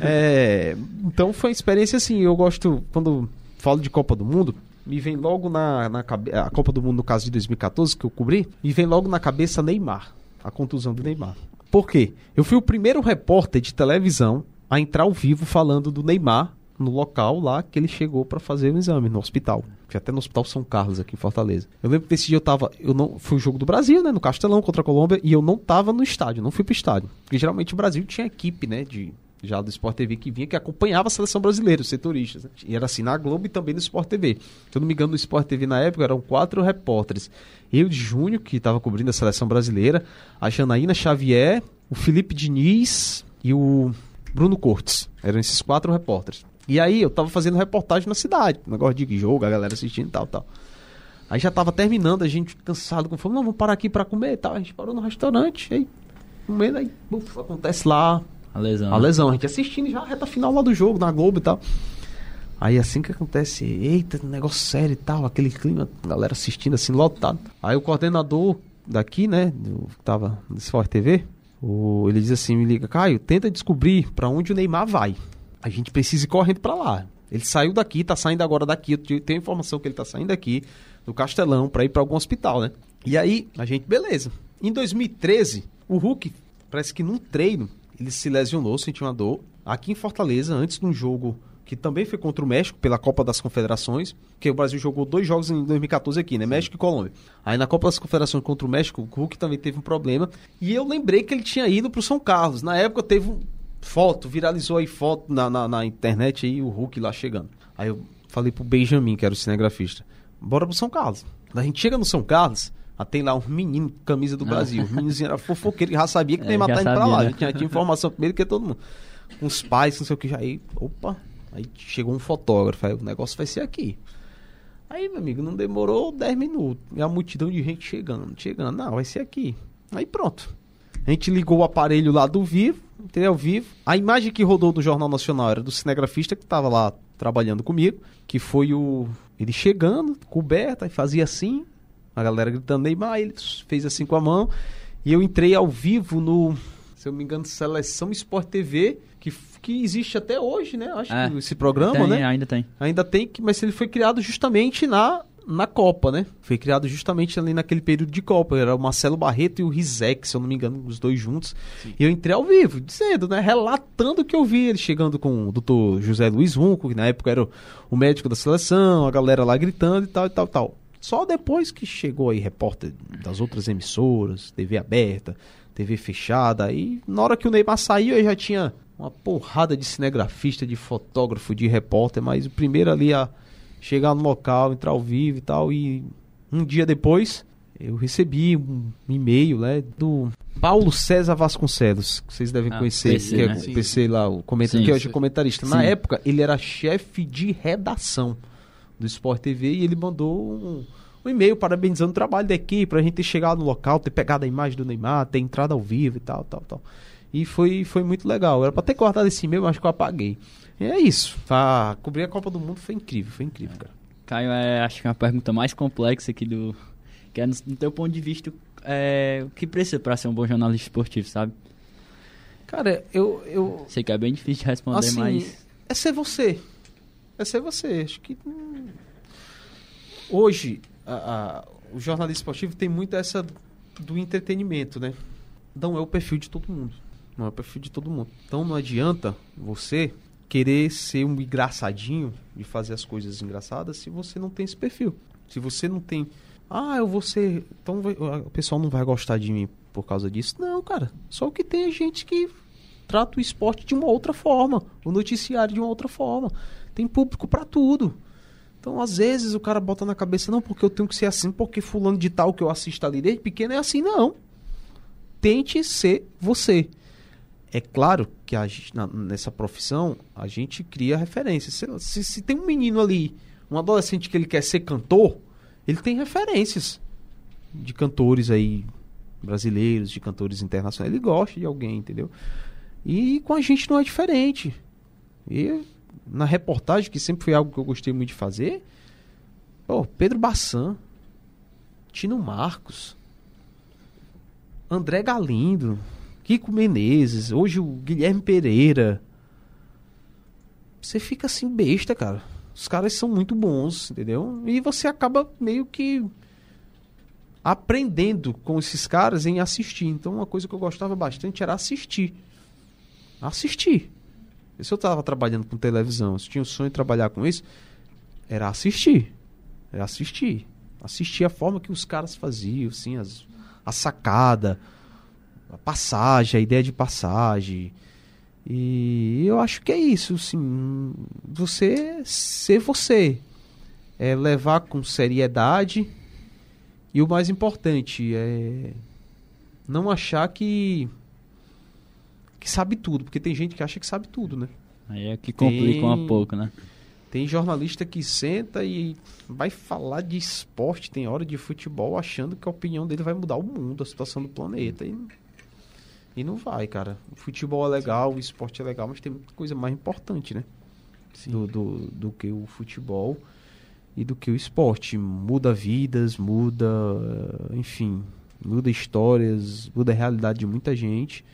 É, então foi uma experiência assim, eu gosto, quando falo de Copa do Mundo, me vem logo na, na cabeça, a Copa do Mundo no caso de 2014, que eu cobri, me vem logo na cabeça Neymar, a contusão do Neymar. Por quê? Eu fui o primeiro repórter de televisão a entrar ao vivo falando do Neymar no local lá que ele chegou para fazer o exame, no hospital. Fui até no Hospital São Carlos, aqui em Fortaleza. Eu lembro que esse dia eu tava. Eu não, foi o jogo do Brasil, né? No Castelão contra a Colômbia, e eu não tava no estádio, não fui pro estádio. Porque geralmente o Brasil tinha equipe, né? De, já do Sport TV que vinha, que acompanhava a seleção brasileira, os setoristas. Né? E era assim na Globo e também no Sport TV. Se eu não me engano, no Sport TV na época eram quatro repórteres. Eu de Júnior, que estava cobrindo a seleção brasileira, a Janaína Xavier, o Felipe Diniz e o Bruno Cortes. Eram esses quatro repórteres. E aí eu tava fazendo reportagem na cidade, negócio de jogo, a galera assistindo e tal, tal. Aí já tava terminando, a gente cansado com fome, não, vamos parar aqui pra comer e tal. A gente parou no restaurante, aí comendo, aí buf, acontece lá A lesão. a lesão. A gente assistindo já a reta final lá do jogo, na Globo e tal. Aí assim que acontece, eita, negócio sério e tal, aquele clima, a galera assistindo assim, lotado. Aí o coordenador daqui, né, do, que tava no Sport TV, o, ele diz assim, me liga, Caio, tenta descobrir pra onde o Neymar vai. A gente precisa ir correndo pra lá. Ele saiu daqui, tá saindo agora daqui, eu te- tenho informação que ele tá saindo daqui, do Castelão, pra ir pra algum hospital, né. E aí, a gente, beleza. Em 2013, o Hulk, parece que num treino, ele se lesionou, sentiu uma dor, aqui em Fortaleza, antes de um jogo que também foi contra o México, pela Copa das Confederações, que o Brasil jogou dois jogos em 2014 aqui, né? México e Colômbia. Aí na Copa das Confederações contra o México, o Hulk também teve um problema. E eu lembrei que ele tinha ido pro São Carlos. Na época teve um foto, viralizou aí foto na, na, na internet aí, o Hulk lá chegando. Aí eu falei pro Benjamin, que era o cinegrafista, bora pro São Carlos. Quando a gente chega no São Carlos, ah, tem lá um menino com camisa do Brasil. O meninozinho era fofoqueiro, que já sabia que nem matar já indo pra lá. né? Já tinha, tinha informação primeiro que todo mundo. Com os pais, não sei o que. já Aí, opa, aí chegou um fotógrafo. Aí o negócio vai ser aqui. Aí, meu amigo, não demorou 10 minutos. E a multidão de gente chegando, chegando. Não, vai ser aqui. Aí pronto. A gente ligou o aparelho lá do vivo, entendeu? Ao vivo. A imagem que rodou do Jornal Nacional era do cinegrafista que estava lá trabalhando comigo, que foi o. Ele chegando, coberto, aí fazia assim, a galera gritando Neymar, ele fez assim com a mão. E eu entrei ao vivo no, se eu me engano, Seleção Sport TV, que, que existe até hoje, né? Acho É, que esse programa, Tem, né? Ainda tem. Ainda tem mas ele foi criado justamente na, na Copa, né? Foi criado justamente ali naquele período de Copa. Era o Marcelo Barreto e o Rizek, se eu não me engano, os dois juntos. E eu entrei ao vivo, dizendo, né? Relatando o que eu vi. Ele chegando com o doutor José Luiz Runco, que na época era o, o médico da seleção, a galera lá gritando e tal, e tal, tal. Só depois que chegou aí repórter das outras emissoras, TV aberta, TV fechada, aí na hora que o Neymar saiu, eu já tinha uma porrada de cinegrafista, de fotógrafo, de repórter, mas o primeiro ali a chegar no local, entrar ao vivo e tal, e um dia depois eu recebi um e-mail, né, do Paulo César Vasconcelos, que vocês devem Ah, conhecer, PC, que é né? o PC lá, o comentarista, Sim. que hoje é comentarista. Na Sim. época, ele era chefe de redação do Sport TV e ele mandou um, um e-mail parabenizando o trabalho da equipe, pra gente ter chegado no local, ter pegado a imagem do Neymar, ter entrado ao vivo e tal, tal, tal. E foi, foi muito legal. Era pra ter guardado esse mas acho que eu apaguei. E é isso. Pra cobrir a Copa do Mundo foi incrível, foi incrível, cara. Caio, é, acho que é uma pergunta mais complexa aqui do. Que é no, no teu ponto de vista, é, o que precisa pra ser um bom jornalista esportivo, sabe? Cara, eu, eu, Sei que é bem difícil de responder, Assim, mas. é ser você. É ser você. Acho que. hum, Hoje, a- a- o jornalismo esportivo tem muito essa do entretenimento, né? Não é o perfil de todo mundo. Não é o perfil de todo mundo. Então não adianta você querer ser um engraçadinho de fazer as coisas engraçadas se você não tem esse perfil. Se você não tem. Ah, eu vou ser. Então o pessoal não vai gostar de mim por causa disso. Não, cara. Só que tem gente que trata o esporte de uma outra forma, o noticiário de uma outra forma. Tem público pra tudo. Então, às vezes, o cara bota na cabeça, não, porque eu tenho que ser assim, porque fulano de tal que eu assisto ali desde pequeno é assim, não. Tente ser você. É claro que gente- na- nessa profissão a gente cria referências. Se, se- se tem um menino ali, um adolescente que ele quer ser cantor, ele tem referências de cantores aí brasileiros, de cantores internacionais. Ele gosta de alguém, entendeu? E com a gente não é diferente. E na reportagem, que sempre foi algo que eu gostei muito de fazer, pô, Pedro Bassan, Tino Marcos, André Galindo, Kiko Menezes, hoje o Guilherme Pereira. Você fica assim besta, cara. Os caras são muito bons, entendeu? E você acaba meio que aprendendo com esses caras em assistir. Então, uma coisa que eu gostava bastante era assistir. Assistir. Se eu estava trabalhando com televisão, se tinha o sonho de trabalhar com isso, era assistir. Era assistir. Assistir a forma que os caras faziam, assim, as, a sacada, passagem, a ideia de passagem. E eu acho que é isso, assim, você ser você. É levar com seriedade e o mais importante é não achar que que sabe tudo, porque tem gente que acha que sabe tudo, né? Aí é que complica um Tem- pouco, né? Tem jornalista que senta e vai falar de esporte, tem hora de futebol, achando que a opinião dele vai mudar o mundo, a situação do planeta. E, e não vai, cara. O futebol é legal, o esporte é legal, mas tem muita coisa mais importante, né? Do, do, do que o futebol e do que o esporte. Muda vidas, muda, enfim, muda histórias, muda a realidade de muita gente.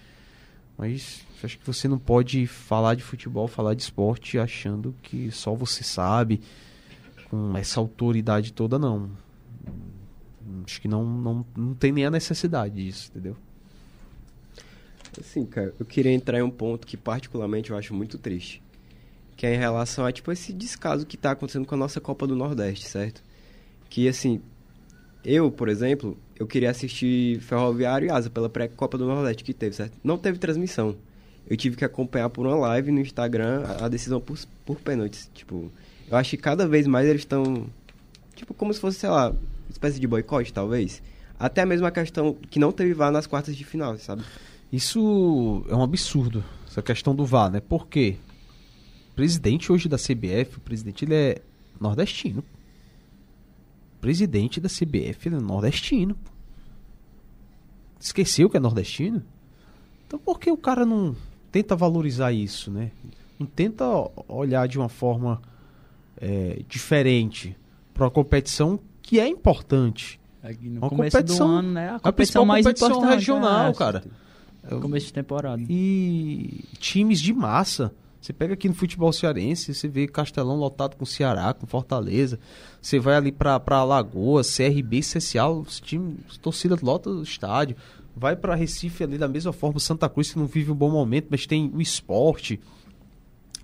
Mas acho que você não pode falar de futebol, falar de esporte achando que só você sabe, com essa autoridade toda, não. Acho que não, não, não tem nem a necessidade disso, entendeu? Assim, cara, eu queria entrar em um ponto que particularmente eu acho muito triste. Que é em relação a, tipo, esse descaso que tá acontecendo com a nossa Copa do Nordeste, certo? Que, assim, eu, por exemplo, eu queria assistir Ferroviário e Asa pela pré-Copa do Nordeste que teve, certo? Não teve transmissão. Eu tive que acompanhar por uma live no Instagram a, decisão por, por pênaltis. Tipo, eu acho que cada vez mais eles estão, tipo, como se fosse, sei lá, uma espécie de boicote, talvez. Até mesmo a questão que não teve VAR nas quartas de final, sabe? Isso é um absurdo, essa questão do VAR, né? Por quê? O presidente hoje da CBF, o presidente ele é nordestino. O presidente da CBF ele é nordestino. Esqueceu que é nordestino? Então por que o cara não tenta valorizar isso, né? Não tenta olhar de uma forma é, diferente para uma competição que é importante. Aqui no Uma competição- ano, né? A a competição principal mais competição importante. regional, é, cara. Começo de temporada. E times de massa. Você pega aqui no futebol cearense, você vê Castelão lotado com Ceará, com Fortaleza. Você vai ali pra, pra Alagoas, CRB, CSA, os times, as torcidas lotam o estádio. Vai pra Recife ali da mesma forma, Santa Cruz que não vive um bom momento, mas tem o esporte.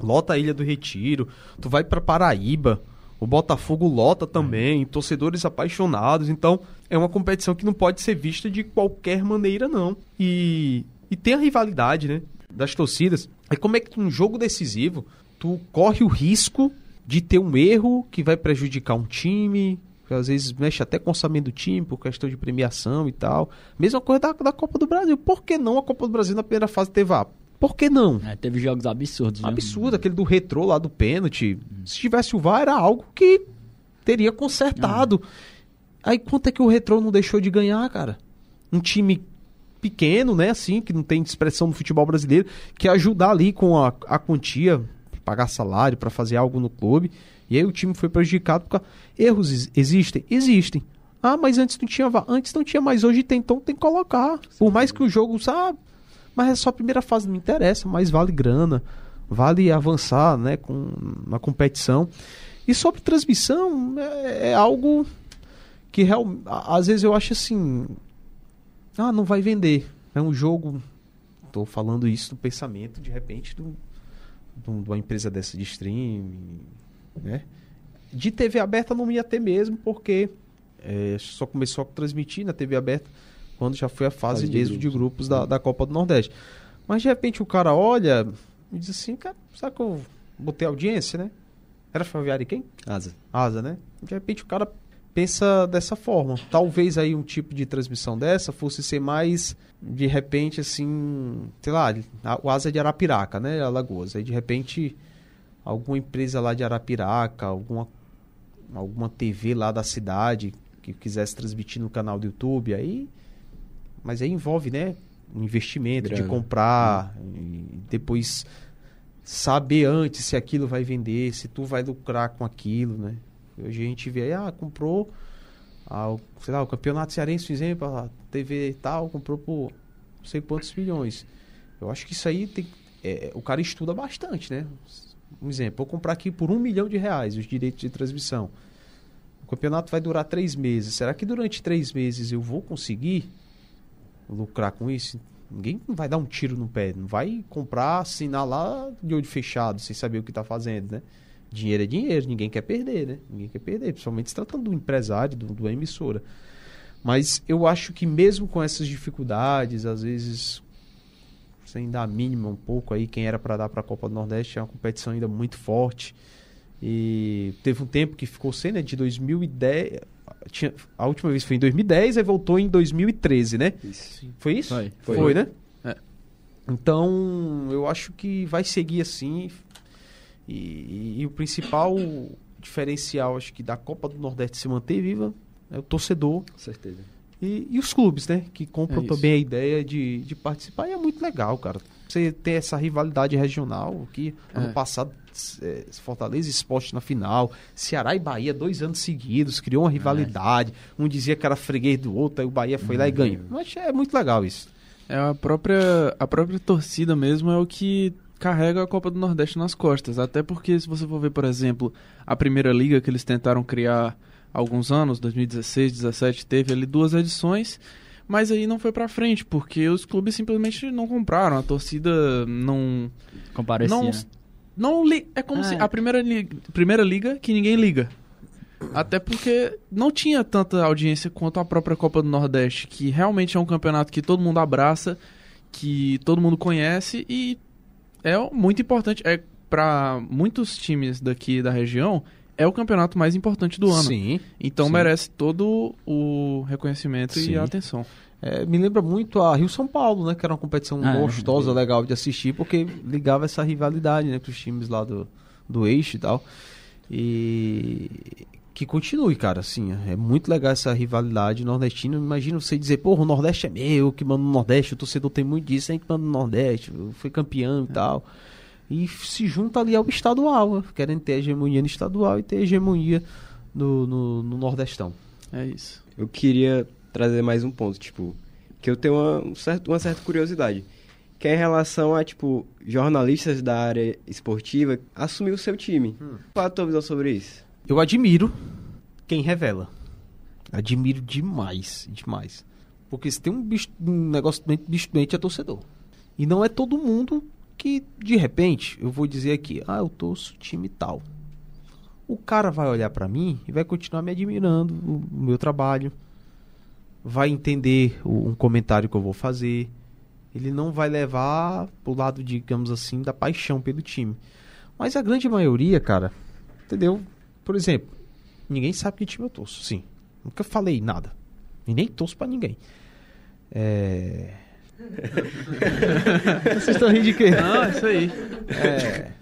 Lota a Ilha do Retiro. Tu vai pra Paraíba, o Botafogo lota também, torcedores apaixonados. Então, é uma competição que não pode ser vista de qualquer maneira, não. E, e tem a rivalidade, né? Das torcidas. Aí como é que num jogo decisivo, tu corre o risco de ter um erro que vai prejudicar um time, que às vezes mexe até com o orçamento do time, por questão de premiação e tal. Mesma coisa da, da Copa do Brasil. Por que não a Copa do Brasil na primeira fase ter VAR? Por que não? É, teve jogos absurdos. viu? Absurdo, aquele do retrô lá do pênalti. Se tivesse o VAR, era algo que teria consertado. Aí quanto é que o retrô não deixou de ganhar, cara? Um time pequeno, né, assim, que não tem expressão no futebol brasileiro, que ajudar ali com a, a quantia, pagar salário para fazer algo no clube. E aí o time foi prejudicado porque erros ex- existem, existem. Ah, mas antes não tinha VAR. Antes não tinha, mas hoje tem, então tem que colocar. Por mais que o jogo, sabe, mas é só a primeira fase, não me interessa, mas vale grana, vale avançar, né, com na competição. E sobre transmissão, é, é algo que real, às vezes eu acho assim, ah, não vai vender. É um jogo, tô falando isso do pensamento, de repente, de uma empresa dessa de streaming, né? De TV aberta não ia ter mesmo, porque é, só começou a transmitir na TV aberta quando já foi a fase, Fase de mesmo de grupos. grupos da, da Copa do Nordeste. Mas de repente o cara olha e diz assim, cara, sabe que eu botei audiência, né? Era Ferroviária e quem? Asa. asa, né? De repente o cara pensa dessa forma. Talvez aí um tipo de transmissão dessa fosse ser mais, de repente, assim, sei lá, a- o asa é de Arapiraca, né? Alagoas. Aí de repente alguma empresa lá de Arapiraca, alguma, alguma TV lá da cidade que quisesse transmitir no canal do YouTube, aí. Mas aí envolve, né? Um investimento de Grana. comprar e depois saber antes se aquilo vai vender, se tu vai lucrar com aquilo, né? Hoje a gente vê aí, ah, comprou, ah, o- sei lá, o Campeonato Cearense, por exemplo, a TV e tal, comprou por não sei quantos milhões. Eu acho que isso aí tem, é, o cara estuda bastante, né? Um exemplo, vou comprar aqui por um milhão de reais os direitos de transmissão. O campeonato vai durar três meses. Será que durante três meses eu vou conseguir lucrar com isso? Ninguém vai dar um tiro no pé, não vai comprar, assinar lá de olho fechado, sem saber o que está fazendo, né? Dinheiro é dinheiro, ninguém quer perder, né? Ninguém quer perder, principalmente se tratando do empresário, do, do emissora. Mas eu acho que mesmo com essas dificuldades, às vezes sem dar a mínima um pouco aí, quem era para dar para a Copa do Nordeste é uma competição ainda muito forte. E teve um tempo que ficou sem, né? De 2010. Tinha, a última vez foi em 2010, aí voltou em 2013, né? Isso. Foi isso? Foi. Foi, né? É. Então, eu acho que vai seguir assim. E, e- e o principal diferencial, acho que da Copa do Nordeste se manter viva é o torcedor Com certeza. e, e os clubes, né? Que compram É também a ideia de, de participar. E é muito legal, cara. Você ter essa rivalidade regional que ano É. passado é, Fortaleza e Esporte na final, Ceará e Bahia dois anos seguidos, criou uma rivalidade. Um dizia que era freguês do outro, aí o Bahia foi lá e ganhou. Mas é muito legal isso. É a própria, a própria torcida mesmo é o que carrega a Copa do Nordeste nas costas. Até porque, se você for ver, por exemplo, a primeira liga que eles tentaram criar há alguns anos, 2016, 2017, teve ali duas edições, mas aí não foi pra frente, porque os clubes simplesmente não compraram, a torcida não. Comparecia. não, né? não li, É como Ah, se é. a primeira liga, primeira liga que ninguém liga. Até porque não tinha tanta audiência quanto a própria Copa do Nordeste, que realmente é um campeonato que todo mundo abraça, que todo mundo conhece e é muito importante. É para muitos times daqui da região, é o campeonato mais importante do ano. Sim. Então sim. merece todo o reconhecimento Sim. e a atenção. É, me lembra muito a Rio São Paulo, né? Que era uma competição Ah, é. gostosa, legal de assistir, porque ligava essa rivalidade, né? Com os times lá do, do eixo e tal. E que continue, cara, assim, é muito legal essa rivalidade nordestina. Imagina você dizer, porra, o Nordeste é meu, que manda no Nordeste, o torcedor tem muito disso, a gente manda no Nordeste, foi campeão e tal. E se junta ali ao estadual, querendo ter hegemonia no estadual e ter hegemonia no, no, no Nordestão. É isso. Eu queria trazer mais um ponto, tipo, que eu tenho uma, um certo- uma certa curiosidade. Que é em relação a, tipo, jornalistas da área esportiva assumir o seu time. Qual é a tua visão sobre isso? Eu admiro quem revela. Admiro demais, demais. Porque se tem um, bicho, um negócio doente, bicho doente é torcedor. E não é todo mundo que, de repente, eu vou dizer aqui, ah, eu torço time tal. O cara vai olhar pra mim e vai continuar me admirando o, o meu trabalho. Vai entender o- um comentário que eu vou fazer. Ele não vai levar pro lado, digamos assim, da paixão pelo time. Mas a grande maioria, cara, entendeu? Por exemplo, ninguém sabe que time eu torço, sim. Nunca falei nada. E nem torço pra ninguém. É. Vocês estão rindo de quê? Não, é isso aí. É.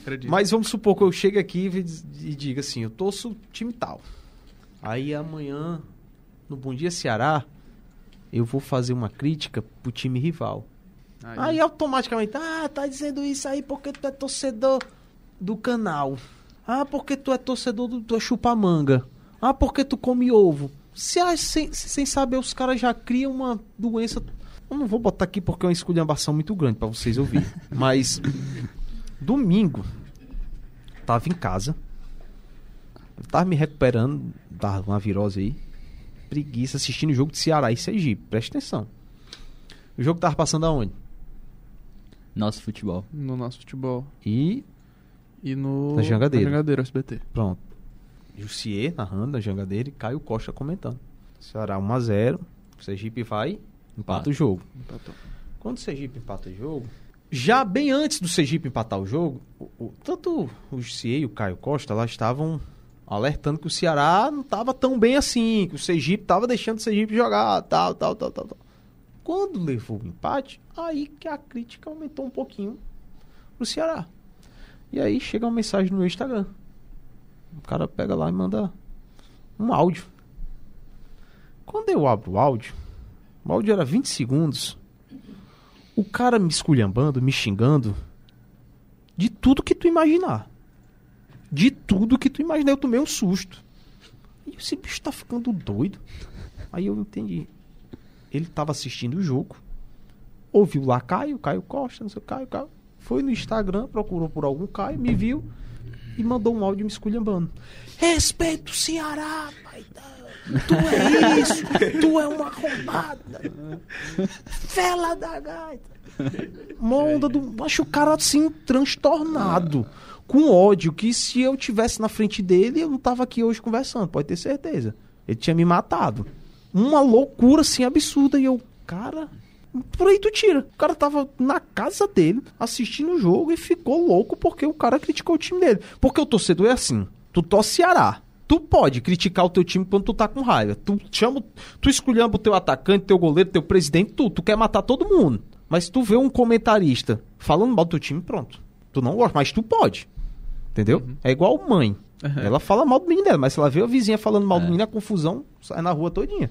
Acredito. Mas vamos supor que eu chegue aqui e e diga assim, eu torço time tal. Aí amanhã, no Bom Dia Ceará, eu vou fazer uma crítica pro time rival. Aí automaticamente, ah, tá dizendo isso aí porque tu é torcedor do canal. Ah, porque tu é torcedor do, do chupamanga. Ah, porque tu come ovo. Se, sem, sem saber, os caras já criam uma doença. Eu não vou botar aqui porque é uma esculhambação muito grande pra vocês ouvirem. Mas, domingo, tava em casa. Tava me recuperando da uma virose aí. Preguiça assistindo o jogo de Ceará e Sergipe. Presta atenção. O jogo tava passando aonde? Nosso futebol. No nosso futebol. E E no. Na Jangadeira. Na Jangadeira, SBT. Pronto. Jussier narrando a jangadeira e Caio Costa comentando. Ceará 1x0. Sergipe vai, empata o jogo. Empatou. Quando o Sergipe empata o jogo, já bem antes do Sergipe empatar o jogo, o- o- tanto o Jussier e o Caio Costa lá estavam alertando que o Ceará não estava tão bem assim, que o Sergipe estava deixando o Sergipe jogar, tal, tal, tal, tal, tal. Quando levou o empate, aí que a crítica aumentou um pouquinho pro Ceará. E aí chega uma mensagem no meu Instagram. O cara pega lá e manda um áudio. Quando eu abro o áudio, o áudio era 20 segundos. O cara me esculhambando, me xingando de tudo que tu imaginar. De tudo que tu imaginar. Eu tomei um susto. E esse bicho tá ficando doido. Aí eu entendi. Ele tava assistindo o jogo. Ouviu lá Caio, Caio Costa, não sei o Caio, Caio. Foi no Instagram, procurou por algum Caio, me viu e mandou um áudio me esculhambando. Respeita o Ceará, pai. Tu é isso, tu é uma arrombada. Fela da gaita. Uma onda do. Acho o cara assim, transtornado. Com ódio, que se eu tivesse na frente dele, eu não tava aqui hoje conversando, pode ter certeza. Ele tinha me matado. Uma loucura assim absurda. E eu, cara, por aí tu tira. O cara tava na casa dele, assistindo o jogo e ficou louco porque o cara criticou o time dele. Porque o torcedor é assim: tu torce Ceará. Tu pode criticar o teu time quando tu tá com raiva. Tu chama, tu esculhamba o teu atacante, teu goleiro, teu presidente, tu, tu quer matar todo mundo. Mas tu vê um comentarista falando mal do teu time, pronto. Tu não gosta, mas tu pode. Entendeu? É igual mãe. Ela fala mal do menino dela, mas se ela vê a vizinha falando mal do menino, a confusão sai na rua todinha.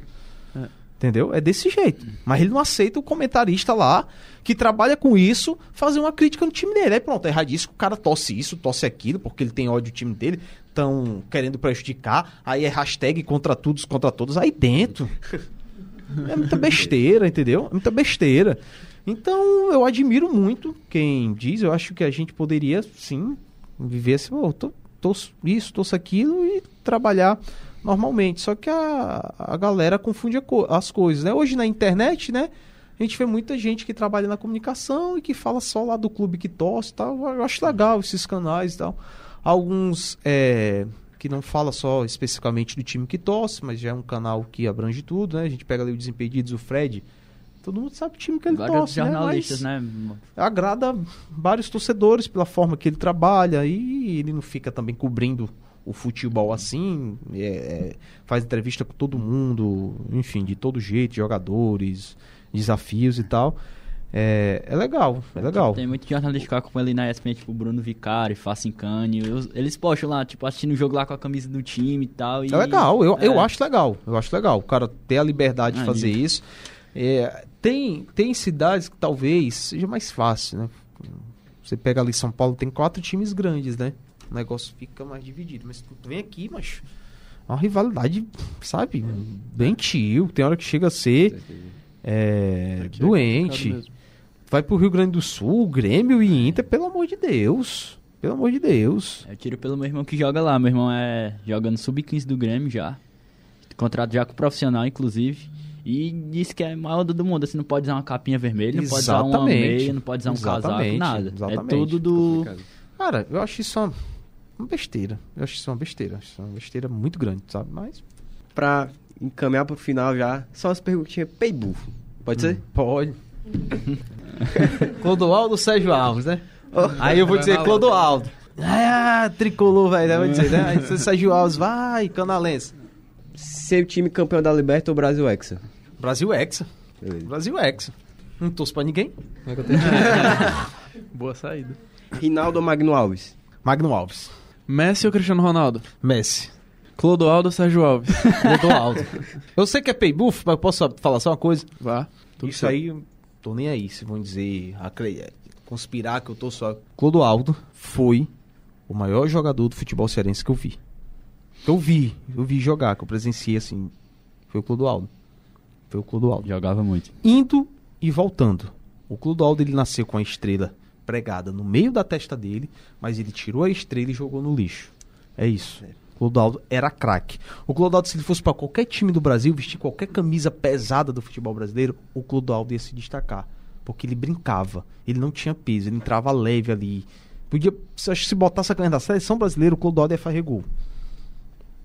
Entendeu? É desse jeito. Mas ele não aceita o comentarista lá, que trabalha com isso, fazer uma crítica no time dele. Aí pronto, é erradíssimo. O cara tosse isso, tosse aquilo, porque ele tem ódio do time dele, estão querendo prejudicar. Aí é hashtag contra todos, contra todos. Aí dentro. É muita besteira, entendeu? É muita besteira. Então, eu admiro muito quem diz. Eu acho que a gente poderia, sim, viver assim, oh, tô, torço isso, torço aquilo e trabalhar normalmente. Só que a, a galera confunde a co- as coisas, né? Hoje na internet, né? A gente vê muita gente que trabalha na comunicação e que fala só lá do clube que torce e tal. Eu acho legal esses canais e tal. Alguns é, que não fala só especificamente do time que torce, mas já é um canal que abrange tudo, né? A gente pega ali o Desimpedidos, o Fred, Todo mundo sabe o time que ele Vários torce, jornalistas, né? né? Agrada vários torcedores pela forma que ele trabalha e ele não fica também cobrindo o futebol assim, é, é, faz entrevista com todo mundo, enfim, de todo jeito, jogadores, desafios e tal. É, é legal, é legal. Tem muito jornalista que acompanha ali na ESPN, tipo Bruno Vicari, Facincani. Eles postam lá, tipo, assistindo o jogo lá com a camisa do time e tal. E... É legal, eu, É. eu acho legal. Eu acho legal. O cara ter a liberdade de Ah, fazer lindo. isso. É, tem, tem cidades que talvez seja mais fácil, né? Você pega ali São Paulo, tem quatro times grandes, né? O negócio fica mais dividido. Mas tu vem aqui, mas. é Uma rivalidade, sabe? Bem tio. Tem hora que chega a ser é, é doente. mesmo. Vai pro Rio Grande do Sul, Grêmio e Inter, pelo amor de Deus. Pelo amor de Deus. Eu tiro pelo meu irmão que joga lá. Meu irmão é joga no Sub-15 do Grêmio já. Contrato já com o profissional, inclusive. E disse que é a maior do mundo. Assim, não pode usar uma capinha vermelha, não pode usar uma Exatamente. meia, não pode usar um casaco, Exatamente, nada. exatamente. É tudo do... Complicado. Cara, eu acho isso uma, uma besteira. Eu acho isso uma besteira. Acho isso uma besteira muito grande, sabe? Mas. Pra encaminhar pro final já, só as perguntinhas peibufo. Pode ser? Pode. Clodoaldo Sérgio Alves, né? Aí eu vou dizer Clodoaldo. Ah, tricolor, velho. Eu vou dizer, né? Aí você, Sérgio Alves, vai, canalense. Seu time campeão da Liberta ou Brasil Hexa? Brasil Hexa. Beleza. Brasil Hexa. Não torço pra ninguém. Boa saída. Rinaldo ou Magno Alves? Magno Alves. Messi ou Cristiano Ronaldo? Messi. Clodoaldo ou Sérgio Alves? Clodoaldo. eu sei que é pay buff, mas eu posso falar só uma coisa? Vá. Tudo Isso certo. aí, eu tô nem aí se vão dizer, conspirar que eu tô só. Clodoaldo foi o maior jogador do futebol cearense que eu vi. Que eu vi, eu vi jogar, que eu presenciei assim. Foi o Clodoaldo. Foi o Clodoaldo. Jogava muito. Indo e voltando. O Clodoaldo ele nasceu com a estrela pregada no meio da testa dele, mas ele tirou a estrela e jogou no lixo. É isso. O Clodoaldo era craque. O Clodoaldo, se ele fosse para qualquer time do Brasil, vestir qualquer camisa pesada do futebol brasileiro, o Clodoaldo ia se destacar. Porque ele brincava. Ele não tinha peso, ele entrava leve ali. Podia, se, se botasse a camisa da seleção brasileira, o Clodoaldo ia fazer gol.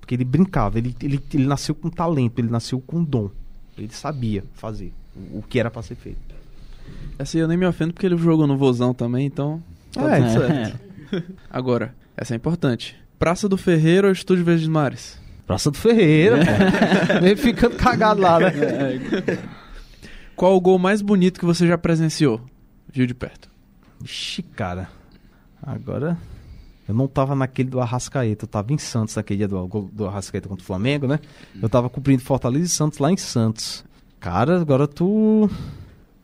Porque ele brincava, ele, ele, ele nasceu com talento, ele nasceu com dom. Ele sabia fazer o, o que era para ser feito. Essa aí eu nem me ofendo porque ele jogou no Vozão também, então. Tá É, tudo é. certo. Agora, essa é importante. Praça do Ferreiro ou Estúdio Verdes Mares? Praça do Ferreira, pô. Ele ficando cagado lá, né? Qual o gol mais bonito que você já presenciou? Viu de perto. Ixi, cara. Agora. Eu não tava naquele do Arrascaeta, eu tava em Santos naquele dia do, do Arrascaeta contra o Flamengo, né? Eu tava cumprindo Fortaleza e Santos lá em Santos. Cara, agora tu.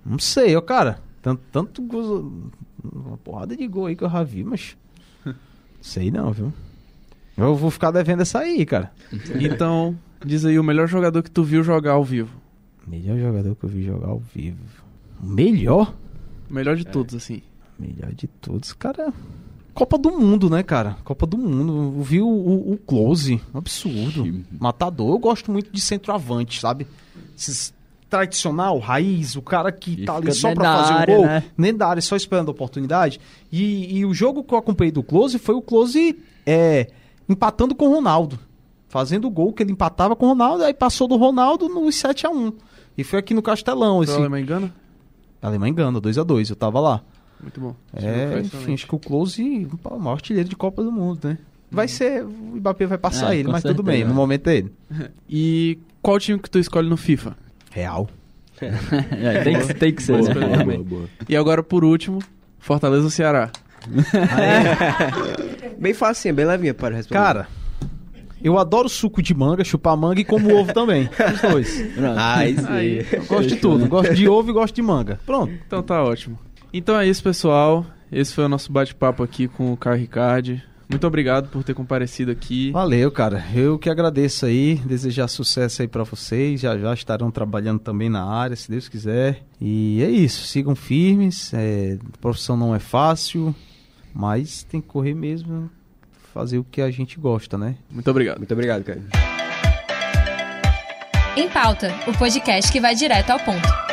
Não sei, ó, cara. Tanto, tanto gol. Uma porrada de gol aí que eu já vi, mas. Sei não, viu? Eu vou ficar devendo essa aí, cara. Então, diz aí o melhor jogador que tu viu jogar ao vivo. Melhor jogador que eu vi jogar ao vivo. Melhor? Melhor de todos, assim. Melhor de todos, cara. Copa do Mundo, né, cara? Copa do Mundo. Eu vi o, o, o Close, um absurdo. Matador. Eu gosto muito de centroavante, sabe? Esses tradicional, raiz, o cara que E tá ali só pra fazer área, o gol, né? nem da área, só esperando a oportunidade. E, e o jogo que eu acompanhei do Close foi o Close é, empatando com o Ronaldo. Fazendo o gol que ele empatava com o Ronaldo, aí passou do Ronaldo no 7x1. E foi aqui no Castelão. Esse... Alemanha engana? A Alemanha engana, 2x2, eu tava lá. Muito bom. É, enfim, acho que o Close o maior artilheiro de Copa do Mundo, né? Vai ser, o Mbappé vai passar É, ele, mas tudo certeza. bem, no momento é ele. E qual time que tu escolhe no FIFA? Real. É, tem, que, tem que ser, Boa, né? boa, boa. E agora, por último, Fortaleza ou Ceará? Bem facinha, bem levinha para responder. Cara, eu adoro suco de manga, chupar manga e como ovo também. Os dois. Pronto. Ai, sim. Aí. Eu gosto de tudo. Gosto de ovo e gosto de manga. Pronto. Então tá ótimo. Então é isso, pessoal. Esse foi o nosso bate-papo aqui com o Caio Ricardi. Muito obrigado por ter comparecido aqui. Valeu, cara. Eu que agradeço aí. Desejar sucesso aí pra vocês. Já já estarão trabalhando também na área, se Deus quiser. E é isso. Sigam firmes. É, a profissão não é fácil, mas tem que correr mesmo. Fazer o que a gente gosta, né? Muito obrigado. Muito obrigado, cara. Em Pauta, o podcast que vai direto ao ponto.